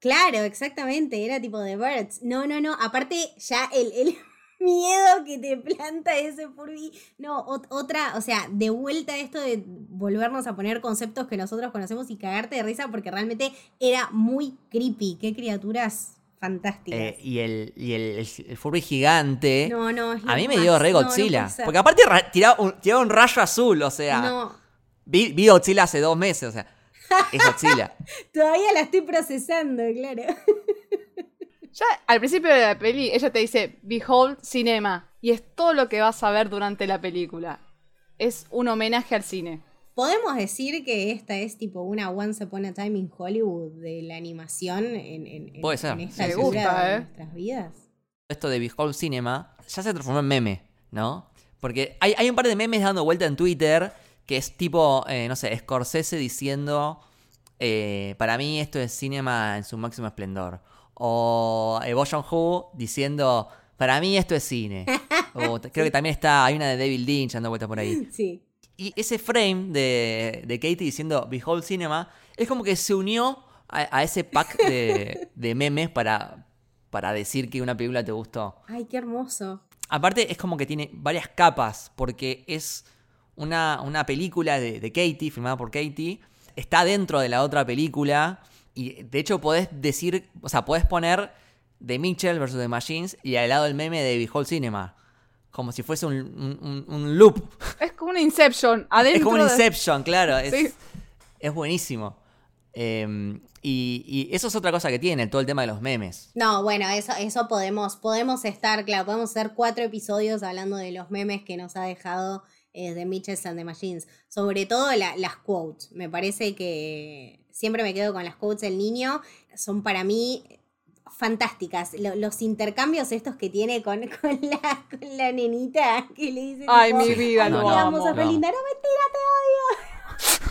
Claro, exactamente, era tipo de Birds. No, no, no, aparte ya el, el miedo que te planta ese Furby. No, ot- otra, o sea, de vuelta esto de volvernos a poner conceptos que nosotros conocemos y cagarte de risa porque realmente era muy creepy. Qué criaturas fantásticas. eh, y el, y el, el- Furby gigante. no, no, es a mí me dio re No, no Godzilla. porque aparte ra- tiraba un, tiraba un rayo azul, o sea. No, Vi, vi Godzilla hace dos meses, o sea. Es Godzilla. todavía la estoy procesando, claro. Ya al principio de la peli, ella te dice, Behold Cinema. Y es todo lo que vas a ver durante la película. Es un homenaje al cine. Podemos decir que esta es tipo una Once Upon a Time in Hollywood de la animación en, en, en- Puede ser. en esta altura gusta, de ¿eh? nuestras vidas. Esto de Behold Cinema ya se transformó en meme, ¿no? Porque hay, hay un par de memes dando vuelta en Twitter que es tipo, eh, no sé, Scorsese diciendo, eh, para mí esto es cinema en su máximo esplendor. O eh, Bo Joon-ho diciendo, para mí esto es cine. o creo que también está, hay una de David Lynch dando vuelta por ahí. Sí. Y ese frame de, de Katie diciendo Behold Cinema es como que se unió a, a ese pack de, de memes para, para decir que una película te gustó. Ay, qué hermoso. Aparte es como que tiene varias capas porque es una, una película de, de Katie, filmada por Katie. Está dentro de la otra película y de hecho podés decir, o sea, podés poner The Mitchell vs. The Machines y al lado el meme de Behold Cinema. Como si fuese un, un- un- un loop. Es como una Inception. Adentro Es como un de- Inception, claro. Es, Sí. es buenísimo. Eh, y, y eso es otra cosa que tiene, todo el tema de los memes. No, bueno, eso, eso podemos, podemos estar, claro, podemos hacer cuatro episodios hablando de los memes que nos ha dejado eh, de Mitchells and the Machines. Sobre todo la- las quotes. Me parece que siempre me quedo con las quotes del niño. Son para mí fantásticas. Lo- los intercambios estos que tiene con, con, la, con la nenita que le dice Ay, tipo, mi vida, "Ay, lo te amo, amo. sos Lo amo. linda". No, mentira, te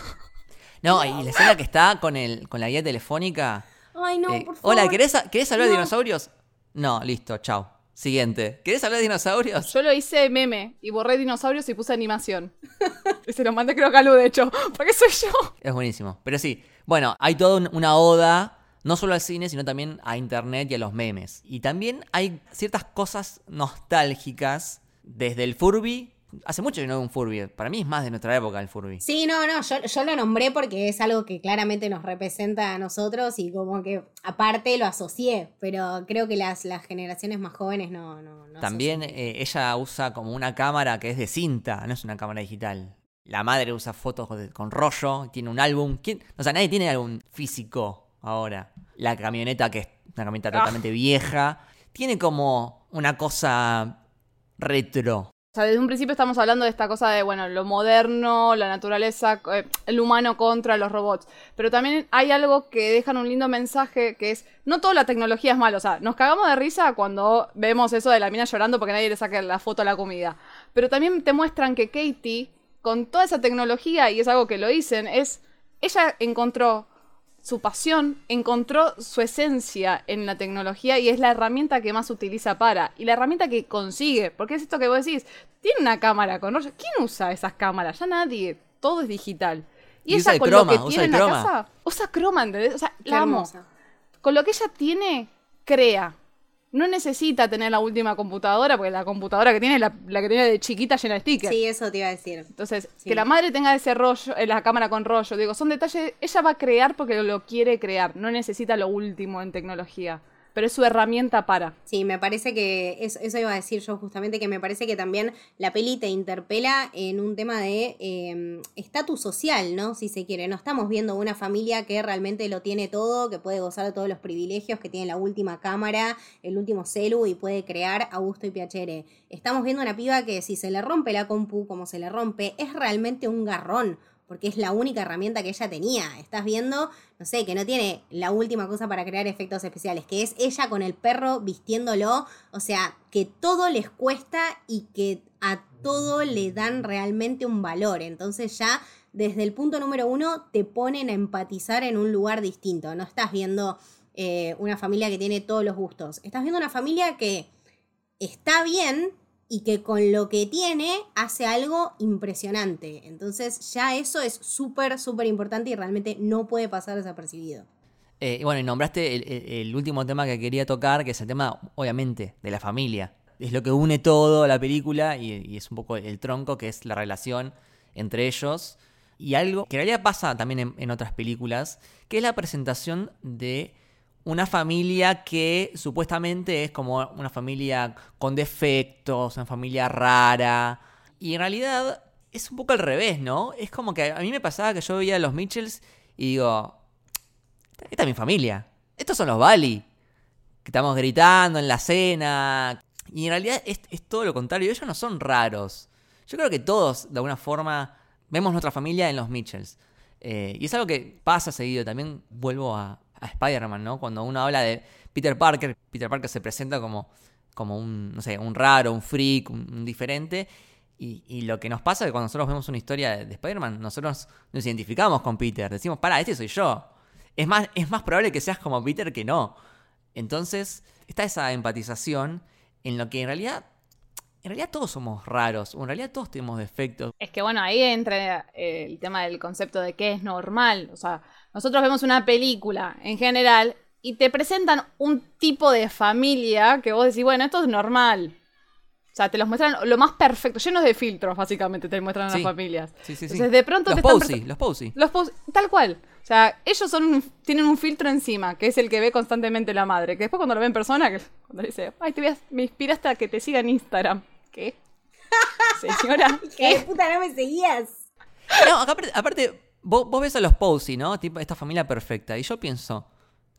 No, y la escena que está con, el, con la guía telefónica. odio. Ay, no, eh, por favor. Hola, ¿querés, ¿querés hablar de No. dinosaurios? No, listo, chao. Siguiente. ¿Querés hablar de dinosaurios? Yo lo hice meme y borré dinosaurios y puse animación. y se lo mandé creo que a Lu, de hecho. Porque soy yo. Es buenísimo. Pero sí, bueno, hay toda un- una oda, no solo al cine, sino también a internet y a los memes. Y también hay ciertas cosas nostálgicas, desde el Furby. Hace mucho que no veo un Furby. Para mí es más de nuestra época el Furby. Sí, no, no, yo, yo lo nombré porque es algo que claramente nos representa a nosotros y como que aparte lo asocié, pero creo que las, las generaciones más jóvenes no, no, no También eh, ella usa como una cámara que es de cinta, no es una cámara digital. La madre usa fotos con rollo, tiene un álbum. ¿Quién? O sea, nadie tiene álbum físico ahora. La camioneta, que es una camioneta Ah. totalmente vieja, tiene como una cosa retro. Sea, desde un principio estamos hablando de esta cosa de, bueno, lo moderno, la naturaleza, eh, el humano contra los robots. Pero también hay algo que dejan un lindo mensaje que es, no toda la tecnología es mala. O sea, nos cagamos de risa cuando vemos eso de la mina llorando porque nadie le saca la foto a la comida. Pero también te muestran que Katie, con toda esa tecnología, y es algo que lo dicen, es, ella encontró su pasión, encontró su esencia en la tecnología y es la herramienta que más utiliza para. Y la herramienta que consigue, porque es esto que vos decís, tiene una cámara con rollo. ¿Quién usa esas cámaras? Ya nadie, todo es digital. Y, Y ella usa el con croma, lo que usa tiene el en la croma. casa, usa croma, ¿entendés? O sea, Qué la amo. hermosa. Con lo que ella tiene, crea. No necesita tener la última computadora, porque la computadora que tiene es la, la que tiene de chiquita llena de stickers. Sí, eso te iba a decir. Entonces, Sí. que la madre tenga ese rollo, eh, la cámara con rollo, digo, son detalles, ella va a crear porque lo quiere crear, no necesita lo último en tecnología. Pero es su herramienta para. Sí, me parece que eso, eso iba a decir yo justamente, que me parece que también la peli te interpela en un tema de em, estatus social, ¿no? Si se quiere. No estamos viendo una familia que realmente lo tiene todo, que puede gozar de todos los privilegios, que tiene la última cámara, el último celu y puede crear a gusto y piacere. Estamos viendo una piba que si se le rompe la compu, como se le rompe, es realmente un garrón porque es la única herramienta que ella tenía. Estás viendo, no sé, que no tiene la última cosa para crear efectos especiales, que es ella con el perro vistiéndolo, o sea, que todo les cuesta y que a todo le dan realmente un valor. Entonces ya desde el punto número uno te ponen a empatizar en un lugar distinto. No estás viendo eh, una familia que tiene todos los gustos. Estás viendo una familia que está bien, y que con lo que tiene hace algo impresionante. Entonces ya eso es súper, súper importante y realmente no puede pasar desapercibido. Eh, bueno, y nombraste el, último tema que quería tocar, que es el tema, obviamente, de la familia. Es lo que une todo la película y, es un poco el tronco, que es la relación entre ellos. Y algo que en realidad pasa también en otras películas, que es la presentación de una familia que supuestamente es como una familia con defectos, una familia rara. Y en realidad es un poco al revés, ¿no? Es como que a mí me pasaba que yo veía a los Mitchells y digo, esta es mi familia. Estos son los Bali. Que estamos gritando en la cena. Y en realidad es, todo lo contrario. Ellos no son raros. Yo creo que todos, de alguna forma, vemos nuestra familia en los Mitchells. Eh, y es algo que pasa seguido. También vuelvo a, a Spider-Man, ¿no? Cuando uno habla de Peter Parker, Peter Parker se presenta como, como un, no sé, un raro, un freak, un, diferente. Y, lo que nos pasa es que cuando nosotros vemos una historia de, Spider-Man, nosotros nos identificamos con Peter. Decimos, para, este soy yo. Es más, es más probable que seas como Peter que no. Entonces, está esa empatización en lo que en realidad en realidad todos somos raros, o en realidad todos tenemos defectos. Es que bueno, ahí entra eh, el tema del concepto de qué es normal. O sea, nosotros vemos una película en general y te presentan un tipo de familia que vos decís, bueno, esto es normal. O sea, te los muestran lo más perfecto, llenos de filtros, básicamente, te muestran las familias. Sí, sí, sí. Entonces, de pronto los te los posy. Los posy, tal cual. O sea, ellos son tienen un filtro encima, que es el que ve constantemente la madre. Que después cuando lo ve en persona, cuando dice, ay, te voy a, me inspiraste a que te siga en Instagram. ¿Qué? Señora, ¿qué? puta no me seguías? No, aparte, vos, ves a los Posey, ¿no? Tipo, esta familia perfecta. Y yo pienso,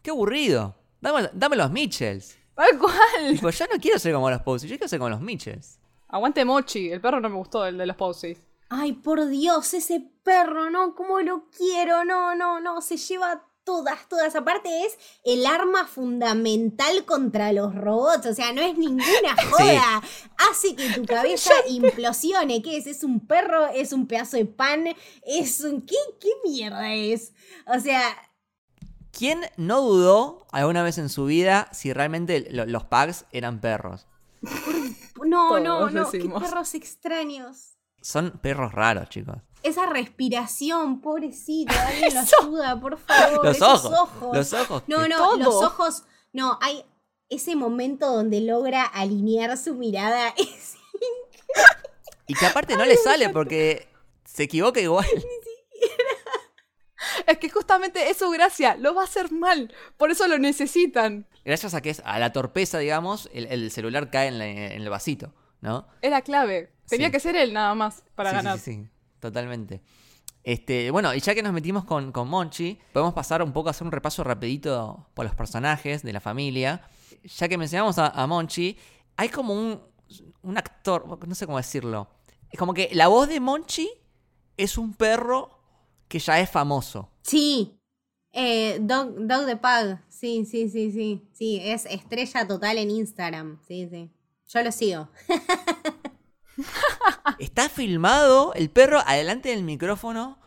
qué aburrido. Dame, los Mitchells. Tal cual. Tipo, ya no quiero ser como los Posey, yo quiero ser como los Mitchells. Aguante Mochi, el perro no me gustó, el de los Posey. Ay, por Dios, ese perro, ¿no? ¿Cómo lo quiero? No, no, no, se lleva todas, todas. Aparte es el arma fundamental contra los robots. O sea, no es ninguna joda. Hace que tu cabeza implosione. ¿Qué es? ¿Es un perro? ¿Es un pedazo de pan? ¿Es un... ¿Qué, qué mierda es? O sea... ¿Quién no dudó alguna vez en su vida si realmente los pugs eran perros? No, no, no. Qué perros extraños. Son perros raros, chicos esa respiración, pobrecito, alguien lo ayuda, por favor. Los ojos, Los ojos. No, no, los ojos. No, hay ese momento donde logra alinear su mirada. y que aparte no le sale porque se equivoca igual. Es que justamente es su gracia, lo va a hacer mal, por eso lo necesitan. Gracias a que es a la torpeza, digamos, el, celular cae en, el vasito, ¿no? Era clave. Tenía que ser él nada más para ganar. Sí, sí, totalmente. Este, bueno, y ya que nos metimos con, con Monchi, podemos pasar un poco a hacer un repaso rapidito por los personajes de la familia. Ya que mencionamos a, Monchi, hay como un, un actor, no sé cómo decirlo. Es como que la voz de Monchi es un perro que ya es famoso. Sí. Eh, Dog, Dog the Pug. Sí, sí, sí, sí. Sí, es estrella total en Instagram. Sí, sí. Yo lo sigo. Está filmado el perro adelante del micrófono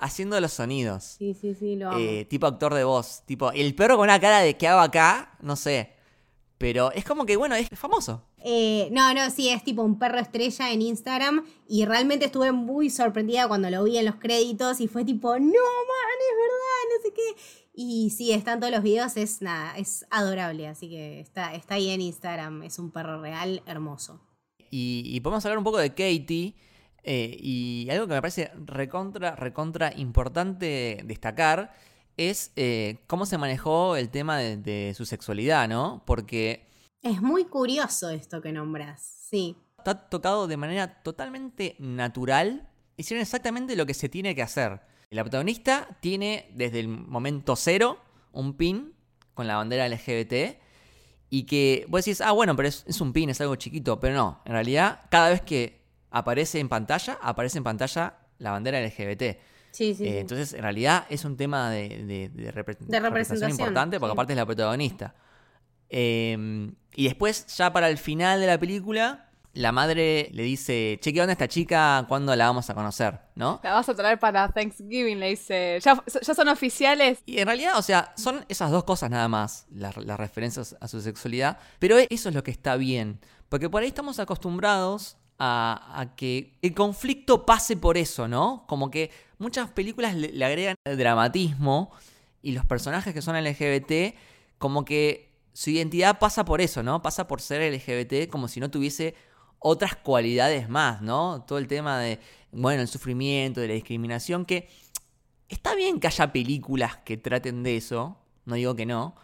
haciendo los sonidos. Sí, sí, sí, lo eh, tipo actor de voz. Tipo, el perro con una cara de ¿qué hago acá? No sé. Pero es como que, bueno, es famoso. Eh, no, no, sí, es tipo un perro estrella en Instagram. Y realmente estuve muy sorprendida cuando lo vi en los créditos. Y fue tipo, no, man, es verdad, no sé qué. Y sí, están todos los videos, es nada, es adorable. Así que está, está ahí en Instagram. Es un perro real hermoso. Y, podemos hablar un poco de Katie. Eh, y algo que me parece recontra, recontra importante destacar es eh, cómo se manejó el tema de, de su sexualidad, ¿no? Porque Es muy curioso esto que nombras, sí. está tocado de manera totalmente natural. Hicieron exactamente lo que se tiene que hacer. La protagonista tiene desde el momento cero un pin con la bandera LGBT y que vos decís, ah, bueno, pero es, es un pin, es algo chiquito, pero no, en realidad cada vez que aparece en pantalla, aparece en pantalla la bandera LGBT. Sí, sí. Eh, sí. Entonces, en realidad es un tema de, de- de repre- De representación, importante porque aparte es la protagonista. Eh, y después, ya para el final de la película, la madre le dice, che, ¿qué onda esta chica? ¿Cuándo la vamos a conocer? ¿No? La vas a traer para Thanksgiving, le dice. Ya, ya son oficiales. Y en realidad, o sea, son esas dos cosas nada más, las, las referencias a su sexualidad, pero eso es lo que está bien, porque por ahí estamos acostumbrados a, a que el conflicto pase por eso, ¿no? Como que muchas películas le, le agregan dramatismo y los personajes que son LGBT, como que su identidad pasa por eso, ¿no? Pasa por ser LGBT como si no tuviese otras cualidades más, ¿no? Todo el tema de, bueno, el sufrimiento, de la discriminación, que está bien que haya películas que traten de eso, no digo que no,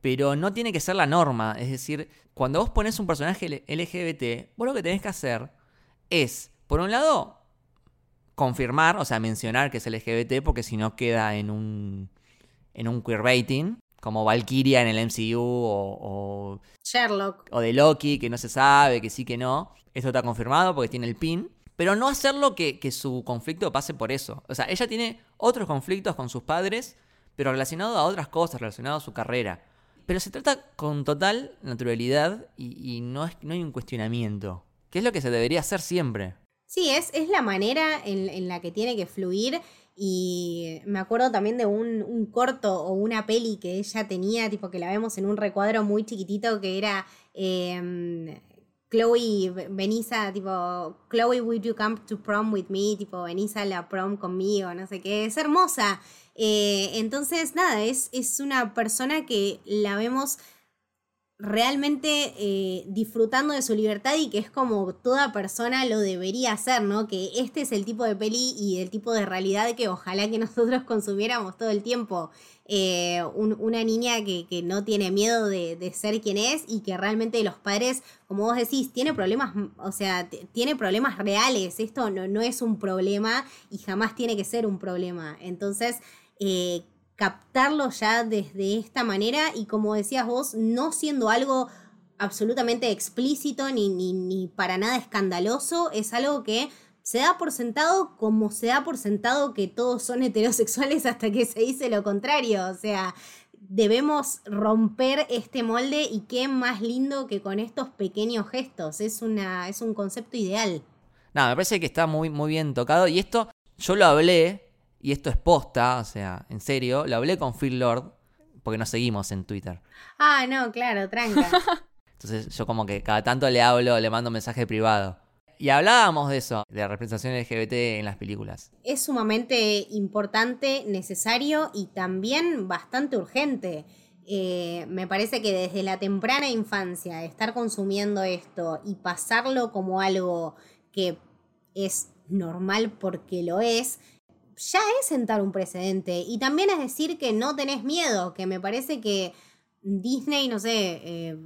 pero no tiene que ser la norma. Es decir, cuando vos pones un personaje LGBT, vos lo que tenés que hacer es, por un lado, confirmar, o sea, mencionar que es LGBT, porque si no queda en un, en un queerbaiting, como Valkyria en el MCU o, o Sherlock. o de Loki, que no se sabe, que sí, que no. Esto está confirmado porque tiene el pin. Pero no hacerlo que, que su conflicto pase por eso. O sea, ella tiene otros conflictos con sus padres, pero relacionados a otras cosas, relacionados a su carrera. Pero se trata con total naturalidad y, y no, es, no hay un cuestionamiento. Que es lo que se debería hacer siempre. Sí, es, es la manera en, en la que tiene que fluir. Y me acuerdo también de un, un corto o una peli que ella tenía, tipo que la vemos en un recuadro muy chiquitito que era em, Chloe, venís a, tipo, Chloe, would you come to prom with me? Tipo, venís a la prom conmigo, no sé qué. Es hermosa. Eh, entonces, nada, es, es una persona que la vemos realmente eh, disfrutando de su libertad y que es como toda persona lo debería hacer, ¿no? Que este es el tipo de peli y el tipo de realidad que ojalá que nosotros consumiéramos todo el tiempo. Eh, un- una niña que, que no tiene miedo de, de ser quien es y que realmente los padres, como vos decís, tiene problemas, o sea, tiene problemas reales. Esto no, no es un problema y jamás tiene que ser un problema. Entonces, eh, captarlo ya desde esta manera y como decías vos, no siendo algo absolutamente explícito ni, ni, ni para nada escandaloso, es algo que se da por sentado como se da por sentado que todos son heterosexuales hasta que se dice lo contrario. O sea, debemos romper este molde y qué más lindo que con estos pequeños gestos. Es, una, es un concepto ideal. Nada, me parece que está muy, muy bien tocado. Y esto, yo lo hablé, y esto es posta, o sea, en serio, lo hablé con Phil Lord, porque nos seguimos en Twitter. Ah, no, claro, tranca. Entonces yo como que cada tanto le hablo, le mando un mensaje privado. Y hablábamos de eso, de la representación LGBT en las películas. es sumamente importante, necesario y también bastante urgente. Eh, me parece que desde la temprana infancia, estar consumiendo esto y pasarlo como algo que es normal porque lo es, ya es sentar un precedente. Y también es decir que no tenés miedo, que me parece que Disney, no sé, eh,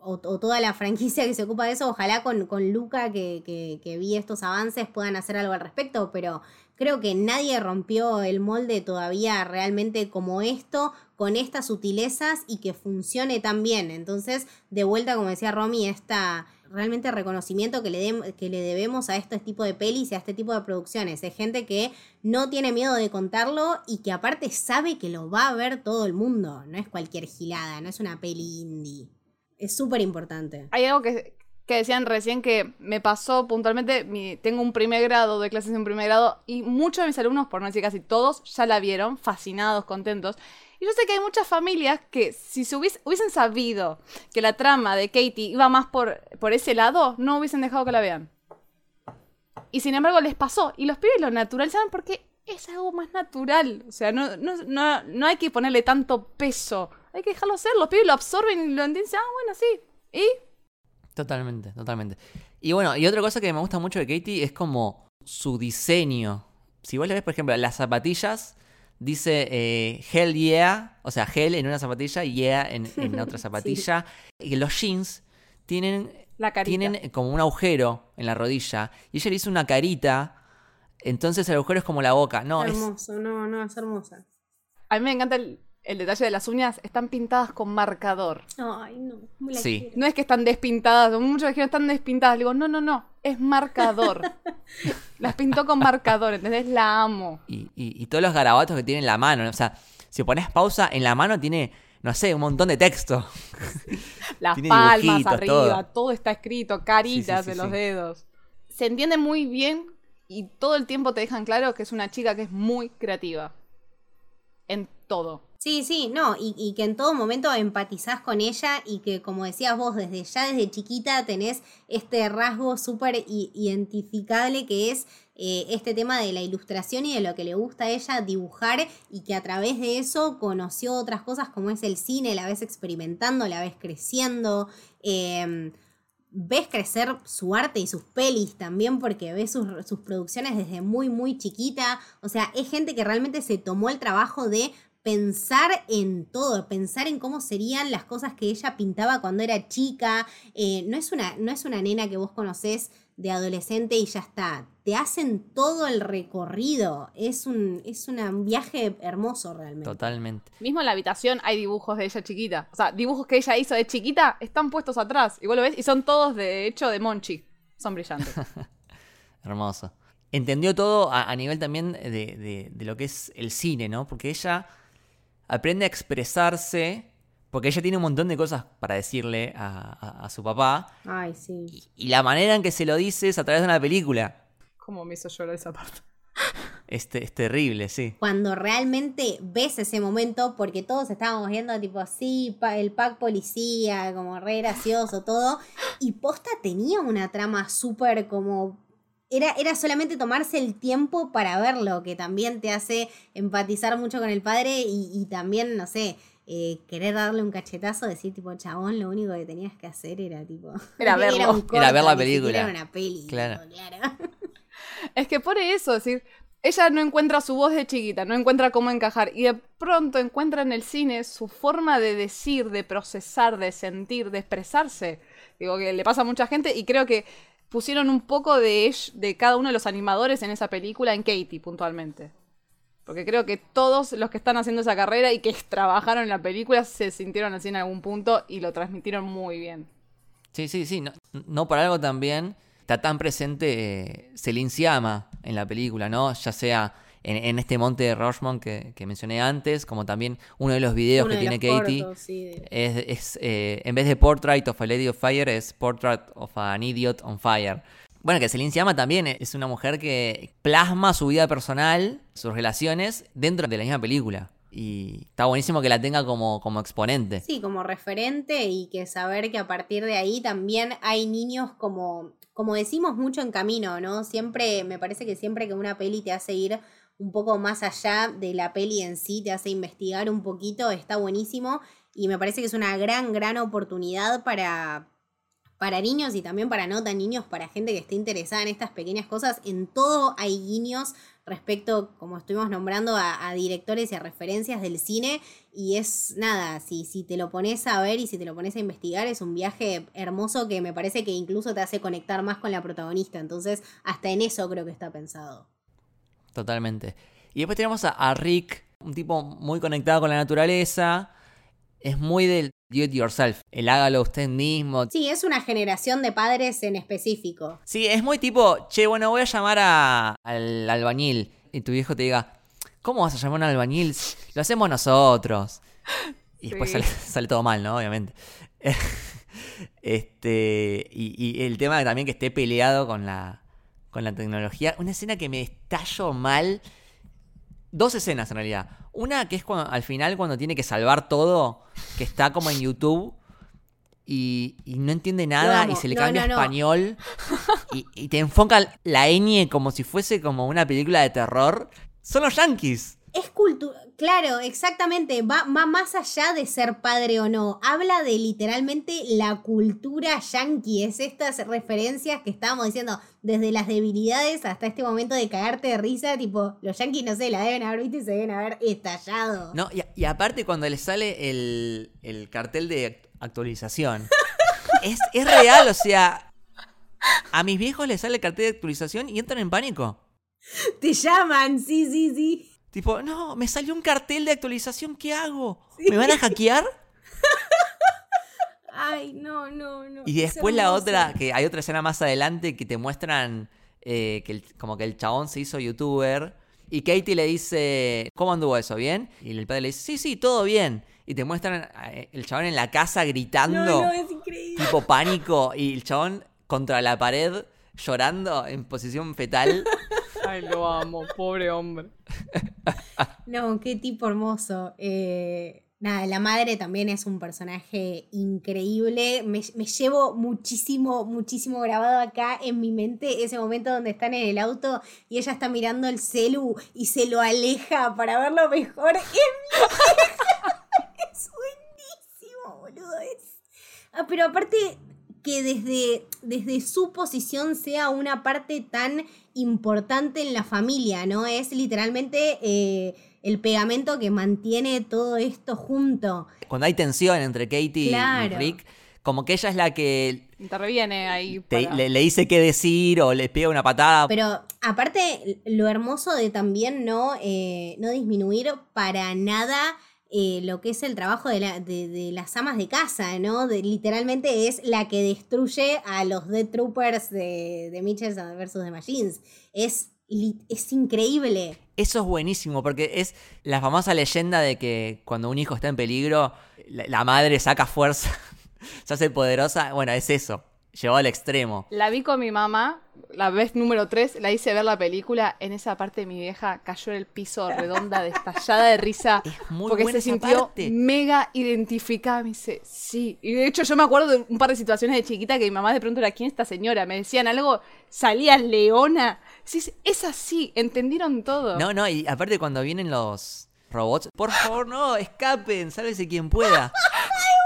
o, toda la franquicia que se ocupa de eso, ojalá con, con Luca, que, que, que vi estos avances, puedan hacer algo al respecto, pero creo que nadie rompió el molde todavía realmente como esto, con estas sutilezas y que funcione tan bien. Entonces, de vuelta, como decía Romy, esta realmente reconocimiento que le, dem- que le debemos a este tipo de pelis y a este tipo de producciones. Es gente que no tiene miedo de contarlo y que aparte sabe que lo va a ver todo el mundo. No es cualquier gilada, no es una peli indie. Es súper importante. Hay algo que, que decían recién que me pasó puntualmente. mi- tengo un primer grado de clases en primer grado y muchos de mis alumnos, por no decir casi todos, ya la vieron, fascinados, contentos. Y yo sé que hay muchas familias que si se hubies- hubiesen sabido que la trama de Katie iba más por, por ese lado, no hubiesen dejado que la vean. Y sin embargo les pasó. Y los pibes lo naturalizaron porque es algo más natural. O sea, no, no, no, no hay que ponerle tanto peso. Hay que dejarlo ser. Los pibes lo absorben y lo entienden. Ah, bueno, sí. ¿Y? Totalmente, totalmente. Y bueno, y otra cosa que me gusta mucho de Katie es como su diseño. Si vos le ves, por ejemplo, las zapatillas dice eh, Hell Yeah, o sea, Hell en una zapatilla y Yeah en, en otra zapatilla. Y los jeans tienen, La tienen como un agujero en la rodilla. Y ella le hizo una carita, entonces el agujero es como la boca. No, es, hermoso, no, no, es hermosa. A mí me encanta el, el detalle de las uñas. Están pintadas con marcador. Ay, no, Sí. quiero. No es que están despintadas. Muchos dijeron están despintadas. Le digo, no, no, no. Es marcador. las pintó con marcador, ¿entendés? La amo. y, y- y todos los garabatos que tiene en la mano. O sea, si pones pausa, en la mano tiene, no sé, un montón de texto. Las Tiene palmas arriba, todo. todo. está escrito, caritas Sí, sí, sí, en los sí. dedos. Se entiende muy bien y todo el tiempo te dejan claro que es una chica que es muy creativa. En todo. Sí, sí, no, y, que en todo momento empatizás con ella y que como decías vos, desde ya desde chiquita tenés este rasgo súper identificable que es eh, este tema de la ilustración y de lo que le gusta a ella dibujar y que a través de eso conoció otras cosas como es el cine, la ves experimentando, la ves creciendo. eh, ves crecer su arte y sus pelis también porque ves sus, sus producciones desde muy, muy chiquita. O sea, es gente que realmente se tomó el trabajo de pensar en todo, pensar en cómo serían las cosas que ella pintaba cuando era chica. Eh, no, es una, no es una nena que vos conocés de adolescente y ya está. Te hacen todo el recorrido. Es un, es una- un viaje hermoso realmente. Totalmente. Mismo en la habitación hay dibujos de ella chiquita. O sea, dibujos que ella hizo de chiquita están puestos atrás. Igual lo ves y son todos de hecho de Monchi. Son brillantes. Hermoso. Entendió todo a, a nivel también de, de- de lo que es el cine, ¿no? Porque ella aprende a expresarse, porque ella tiene un montón de cosas para decirle a, a- a su papá, Ay, sí. y, y la manera en que se lo dice es a través de una película. ¿Cómo me hizo llorar esa parte? Es, te- es terrible, sí. cuando realmente ves ese momento, porque todos estábamos viendo tipo así, pa- el pack policía, como re gracioso todo, y posta tenía una trama súper como... Era, era solamente tomarse el tiempo para verlo, que también te hace empatizar mucho con el padre y, y también, no sé, eh, querer darle un cachetazo, decir tipo, chabón, lo único que tenías que hacer era tipo... Era verlo. Era ver la película. Era una peli. Claro. tipo, claro. Es que por eso, es decir, ella no encuentra su voz de chiquita, no encuentra cómo encajar y de pronto encuentra en el cine su forma de decir, de procesar, de sentir, de expresarse. Digo que le pasa a mucha gente y creo que pusieron un poco de, de cada uno de los animadores en esa película en Katie puntualmente. Porque creo que todos los que están haciendo esa carrera y que trabajaron en la película se sintieron así en algún punto y lo transmitieron muy bien. Sí, sí, sí. No, no por algo también está tan presente eh, Celine Sciamma en la película, ¿no? Ya sea en, en este monte de Rushmont que, que mencioné antes, como también uno de los videos Uno que tiene Katie. cortos, sí, de- Es, es, eh, en vez de Portrait of a Lady of Fire, es Portrait of an Idiot on Fire. Bueno, que Celine Sciamma también es una mujer que plasma su vida personal, sus relaciones, dentro de la misma película. Y está buenísimo que la tenga como, como exponente. Sí, como referente y que saber que a partir de ahí también hay niños como, como decimos mucho en camino, ¿no? Siempre, me parece que siempre que una peli te hace ir un poco más allá de la peli en sí, te hace investigar un poquito, está buenísimo y me parece que es una gran, gran oportunidad para, para niños y también para no tan niños, para gente que esté interesada en estas pequeñas cosas. En todo hay guiños respecto, como estuvimos nombrando, a, a directores y a referencias del cine. Y es nada, si, si te lo pones a ver y si te lo pones a investigar, es un viaje hermoso que me parece que incluso te hace conectar más con la protagonista. Entonces, hasta en eso creo que está pensado. Totalmente. Y después tenemos a, a Rick, un tipo muy conectado con la naturaleza. Es muy del do it yourself, el hágalo usted mismo. Sí, es una generación de padres en específico. Sí, es muy tipo, che, bueno, voy a llamar a- al albañil. Y tu viejo te diga, ¿cómo vas a llamar a un albañil? Lo hacemos nosotros. Y después Sí. sale, sale todo mal, ¿no? Obviamente. este. Y, y el tema también que esté peleado con la. Con la tecnología. Una escena que me estallo mal. Dos escenas en realidad. Una que es cuando, al final cuando tiene que salvar todo, que está como en YouTube y, y no entiende nada y se le No, cambia a no, no. español y, y te enfoca la ñ como si fuese como una película de terror. Son los yankees. Es cultura, claro, exactamente, va, va más allá de ser padre o no, habla de literalmente la cultura yankee, es estas referencias que estábamos diciendo, desde las debilidades hasta este momento de cagarte de risa, tipo, los yankees no sé, la deben haber visto y se deben haber estallado. No, y, y aparte cuando le sale el, el cartel de actualización, es, es real, o sea, a mis viejos les sale el cartel de actualización y entran en pánico. Te llaman, sí, sí, sí. Tipo, no, me salió un cartel de actualización, ¿qué hago? ¿Me van a hackear? Ay, no, no, no. Y es después la otra, que hay otra escena más adelante que te muestran eh, que el- como que el chabón se hizo youtuber y Katie le dice, ¿cómo anduvo eso? ¿Bien? Y el padre le dice, sí, sí, todo bien. Y te muestran eh, el chabón en la casa gritando, No, no, es increíble. tipo pánico, y el chabón contra la pared llorando en posición fetal. Ay, lo amo, pobre hombre. No, qué tipo hermoso. Eh, nada, la madre también es un personaje increíble. Me, llevo muchísimo, muchísimo grabado acá en mi mente ese momento donde están en el auto y ella está mirando el celu y se lo aleja para verlo mejor. Es, es buenísimo, boludo. Ah, pero aparte que desde, desde su posición sea una parte tan importante en la familia, ¿no? Es literalmente eh, el pegamento que mantiene todo esto junto. Cuando hay tensión entre Katie y. Rick, como que ella es la que Interviene ahí. te- le, le dice qué decir o le pega una patada. Pero aparte, lo hermoso de también no, eh, no disminuir para nada eh, lo que es el trabajo de, la- de- de las amas de casa, ¿no? De- literalmente es la que destruye a los Dead Troopers de, de Mitchell vs. The Machines. Es, li- es increíble. Eso es buenísimo, porque es la famosa leyenda de que cuando un hijo está en peligro, la, la madre saca fuerza, se hace poderosa. Bueno, es eso, llevado al extremo. La vi con mi mamá, la vez número 3, la hice ver la película. En esa parte mi vieja cayó en el piso redonda, destallada de risa. Es muy porque se sintió parte. mega identificada. Me dice, sí. Y de hecho yo me acuerdo de un par de situaciones de chiquita que mi mamá de pronto era, ¿quién es esta señora? Me decían algo, salía leona. Sí, es así, entendieron todo. No, no, y aparte cuando vienen los robots, por favor, no, escapen, sálvese quien pueda.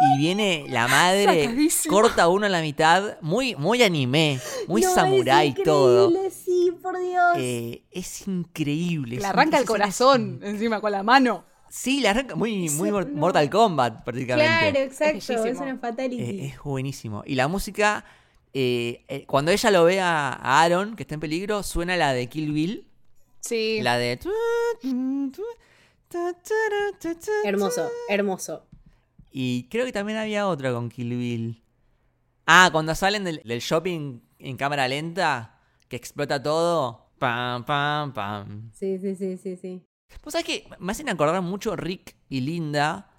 Y viene la madre, Sacadísimo. corta uno a la mitad, muy, muy anime, muy No, es samurái todo. increíble, Sí, por Dios. Eh, es increíble. Le es- arranca el es corazón encima con la mano. Sí, le arranca muy, muy no. Mortal Kombat prácticamente. claro, exacto. Es, bellísimo. una fatality. Eh, es buenísimo. Y la música, eh, eh, cuando ella lo ve a Aaron, que está en peligro, suena la de Kill Bill. Sí. La de... hermoso, hermoso. Y creo que también había otra con Kill Bill. Ah, cuando salen del, del shopping en cámara lenta, que explota todo. Pam, pam, pam. Sí, sí, sí, sí, sí. Vos sabés que me hacen acordar mucho Rick y Linda.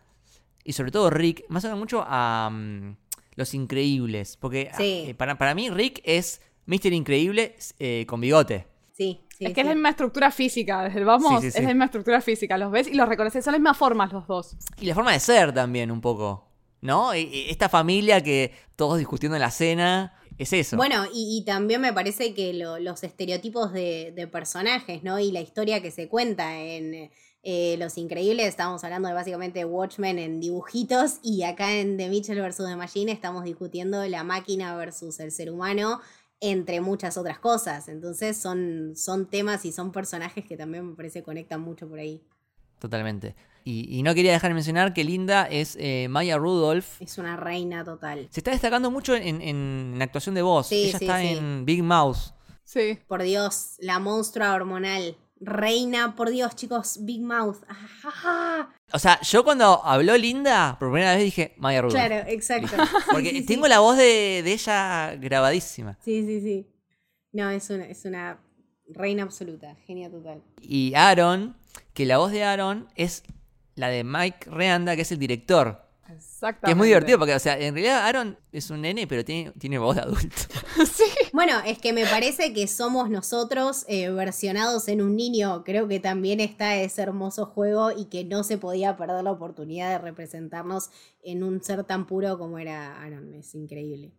Y sobre todo Rick, me hacen mucho a mm, Los Increíbles. Porque Sí. eh, para, para mí Rick es Mr. Increíble eh, con bigote. Sí, sí. es que es la misma estructura física, desde el vamos, Sí, sí, sí. es la misma estructura física, los ves y los reconoces, son las mismas formas los dos. Y la forma de ser también un poco. ¿No? Y- y Esta familia que todos discutiendo en la cena. Es eso. Bueno, y, y también me parece que lo- los estereotipos de, de personajes, ¿no? Y la historia que se cuenta en eh, Los Increíbles, estamos hablando de básicamente Watchmen en dibujitos, y acá en The Mitchell vs. The Machine estamos discutiendo la máquina versus el ser humano, entre muchas otras cosas. Entonces son, son temas y son personajes que también me parece conectan mucho por ahí. Totalmente. Y, y no quería dejar de mencionar que Linda es eh, Maya Rudolph. Es una reina total. Se está destacando mucho en, en- en actuación de voz. Sí, Ella sí, está sí. en Big Mouth. Sí. Por Dios, la monstrua hormonal. Reina, por Dios, chicos, Big Mouth. O sea, yo cuando habló Linda, por primera vez dije Maya Rudolph. Claro, exacto. Porque sí, tengo sí. la voz de, de ella grabadísima. Sí, sí, sí. No, es una, es una reina absoluta, genia total. Y Aaron, que la voz de Aaron es la de Mike Reanda, que es el director. Exactamente. Que es muy divertido porque, o sea, en realidad Aaron es un nene, pero tiene, tiene voz de adulto. sí. Bueno, es que me parece que somos nosotros eh, versionados en un niño. Creo que también está ese hermoso juego y que no se podía perder la oportunidad de representarnos en un ser tan puro como era Aaron. Es increíble.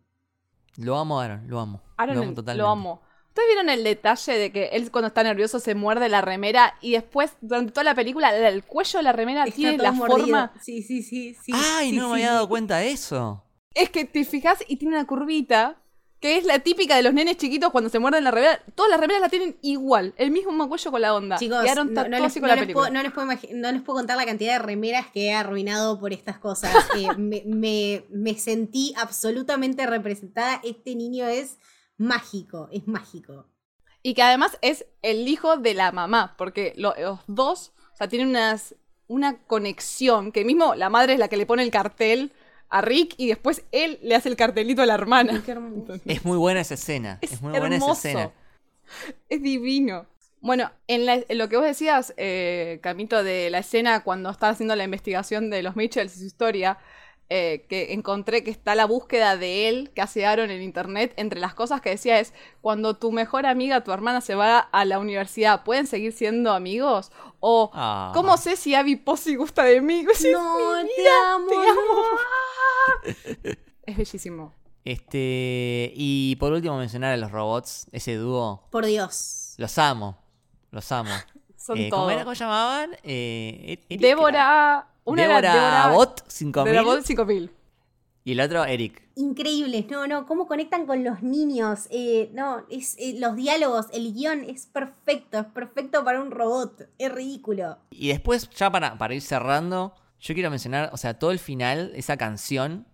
Lo amo, Aaron, lo amo. Aaron lo lo amo amo, totalmente. ¿Ustedes vieron el detalle de que él cuando está nervioso se muerde la remera y después durante toda la película el cuello de la remera Está tiene la mordido. forma... Sí, sí, sí. sí Ay, sí, no me había sí. dado cuenta de eso. Es que te fijas y tiene una curvita que es la típica de los nenes chiquitos cuando se muerden la remera. Todas las remeras la tienen igual, el mismo cuello con la onda. Chicos, no, les, así con no la les puedo, película. no, les puedo imagi- no les puedo contar la cantidad de remeras que he arruinado por estas cosas. Eh, me, me- me sentí absolutamente representada. Este niño es mágico, es mágico. Y que además es el hijo de la mamá, porque lo- los dos, o sea, tienen unas, una conexión, que mismo la madre es la que le pone el cartel a Rick y después él le hace el cartelito a la hermana. Qué hermoso. Es muy buena esa escena. Es, muy buena esa hermoso. escena. Es divino. Bueno, en, la- en lo que vos decías, eh, Camito, de la escena cuando está haciendo la investigación de los Mitchells y su historia, eh, que encontré que está la búsqueda de él que hace Aaron en internet. Entre las cosas que decía es: cuando tu mejor amiga, tu hermana, se va a la universidad, ¿pueden seguir siendo amigos? O, Ah. ¿cómo sé si Abby Posey gusta de mí? No, te amo, te no. amo. Es bellísimo. Este. Y por último, mencionar a los robots. Ese dúo. Por Dios. Los amo. Los amo. Son Eh. ¿Cómo era? ¿Cómo llamaban? Eh, era- Débora. Una Débora, era Débora Bot 5000. Débora Bot 5000. Y el otro, Eric. Increíbles, no, no, cómo conectan con los niños, eh, no, es, eh, los diálogos, el guion es perfecto, es perfecto para un robot, es ridículo. Y después, ya para, para ir cerrando, yo quiero mencionar, o sea, todo el final, esa canción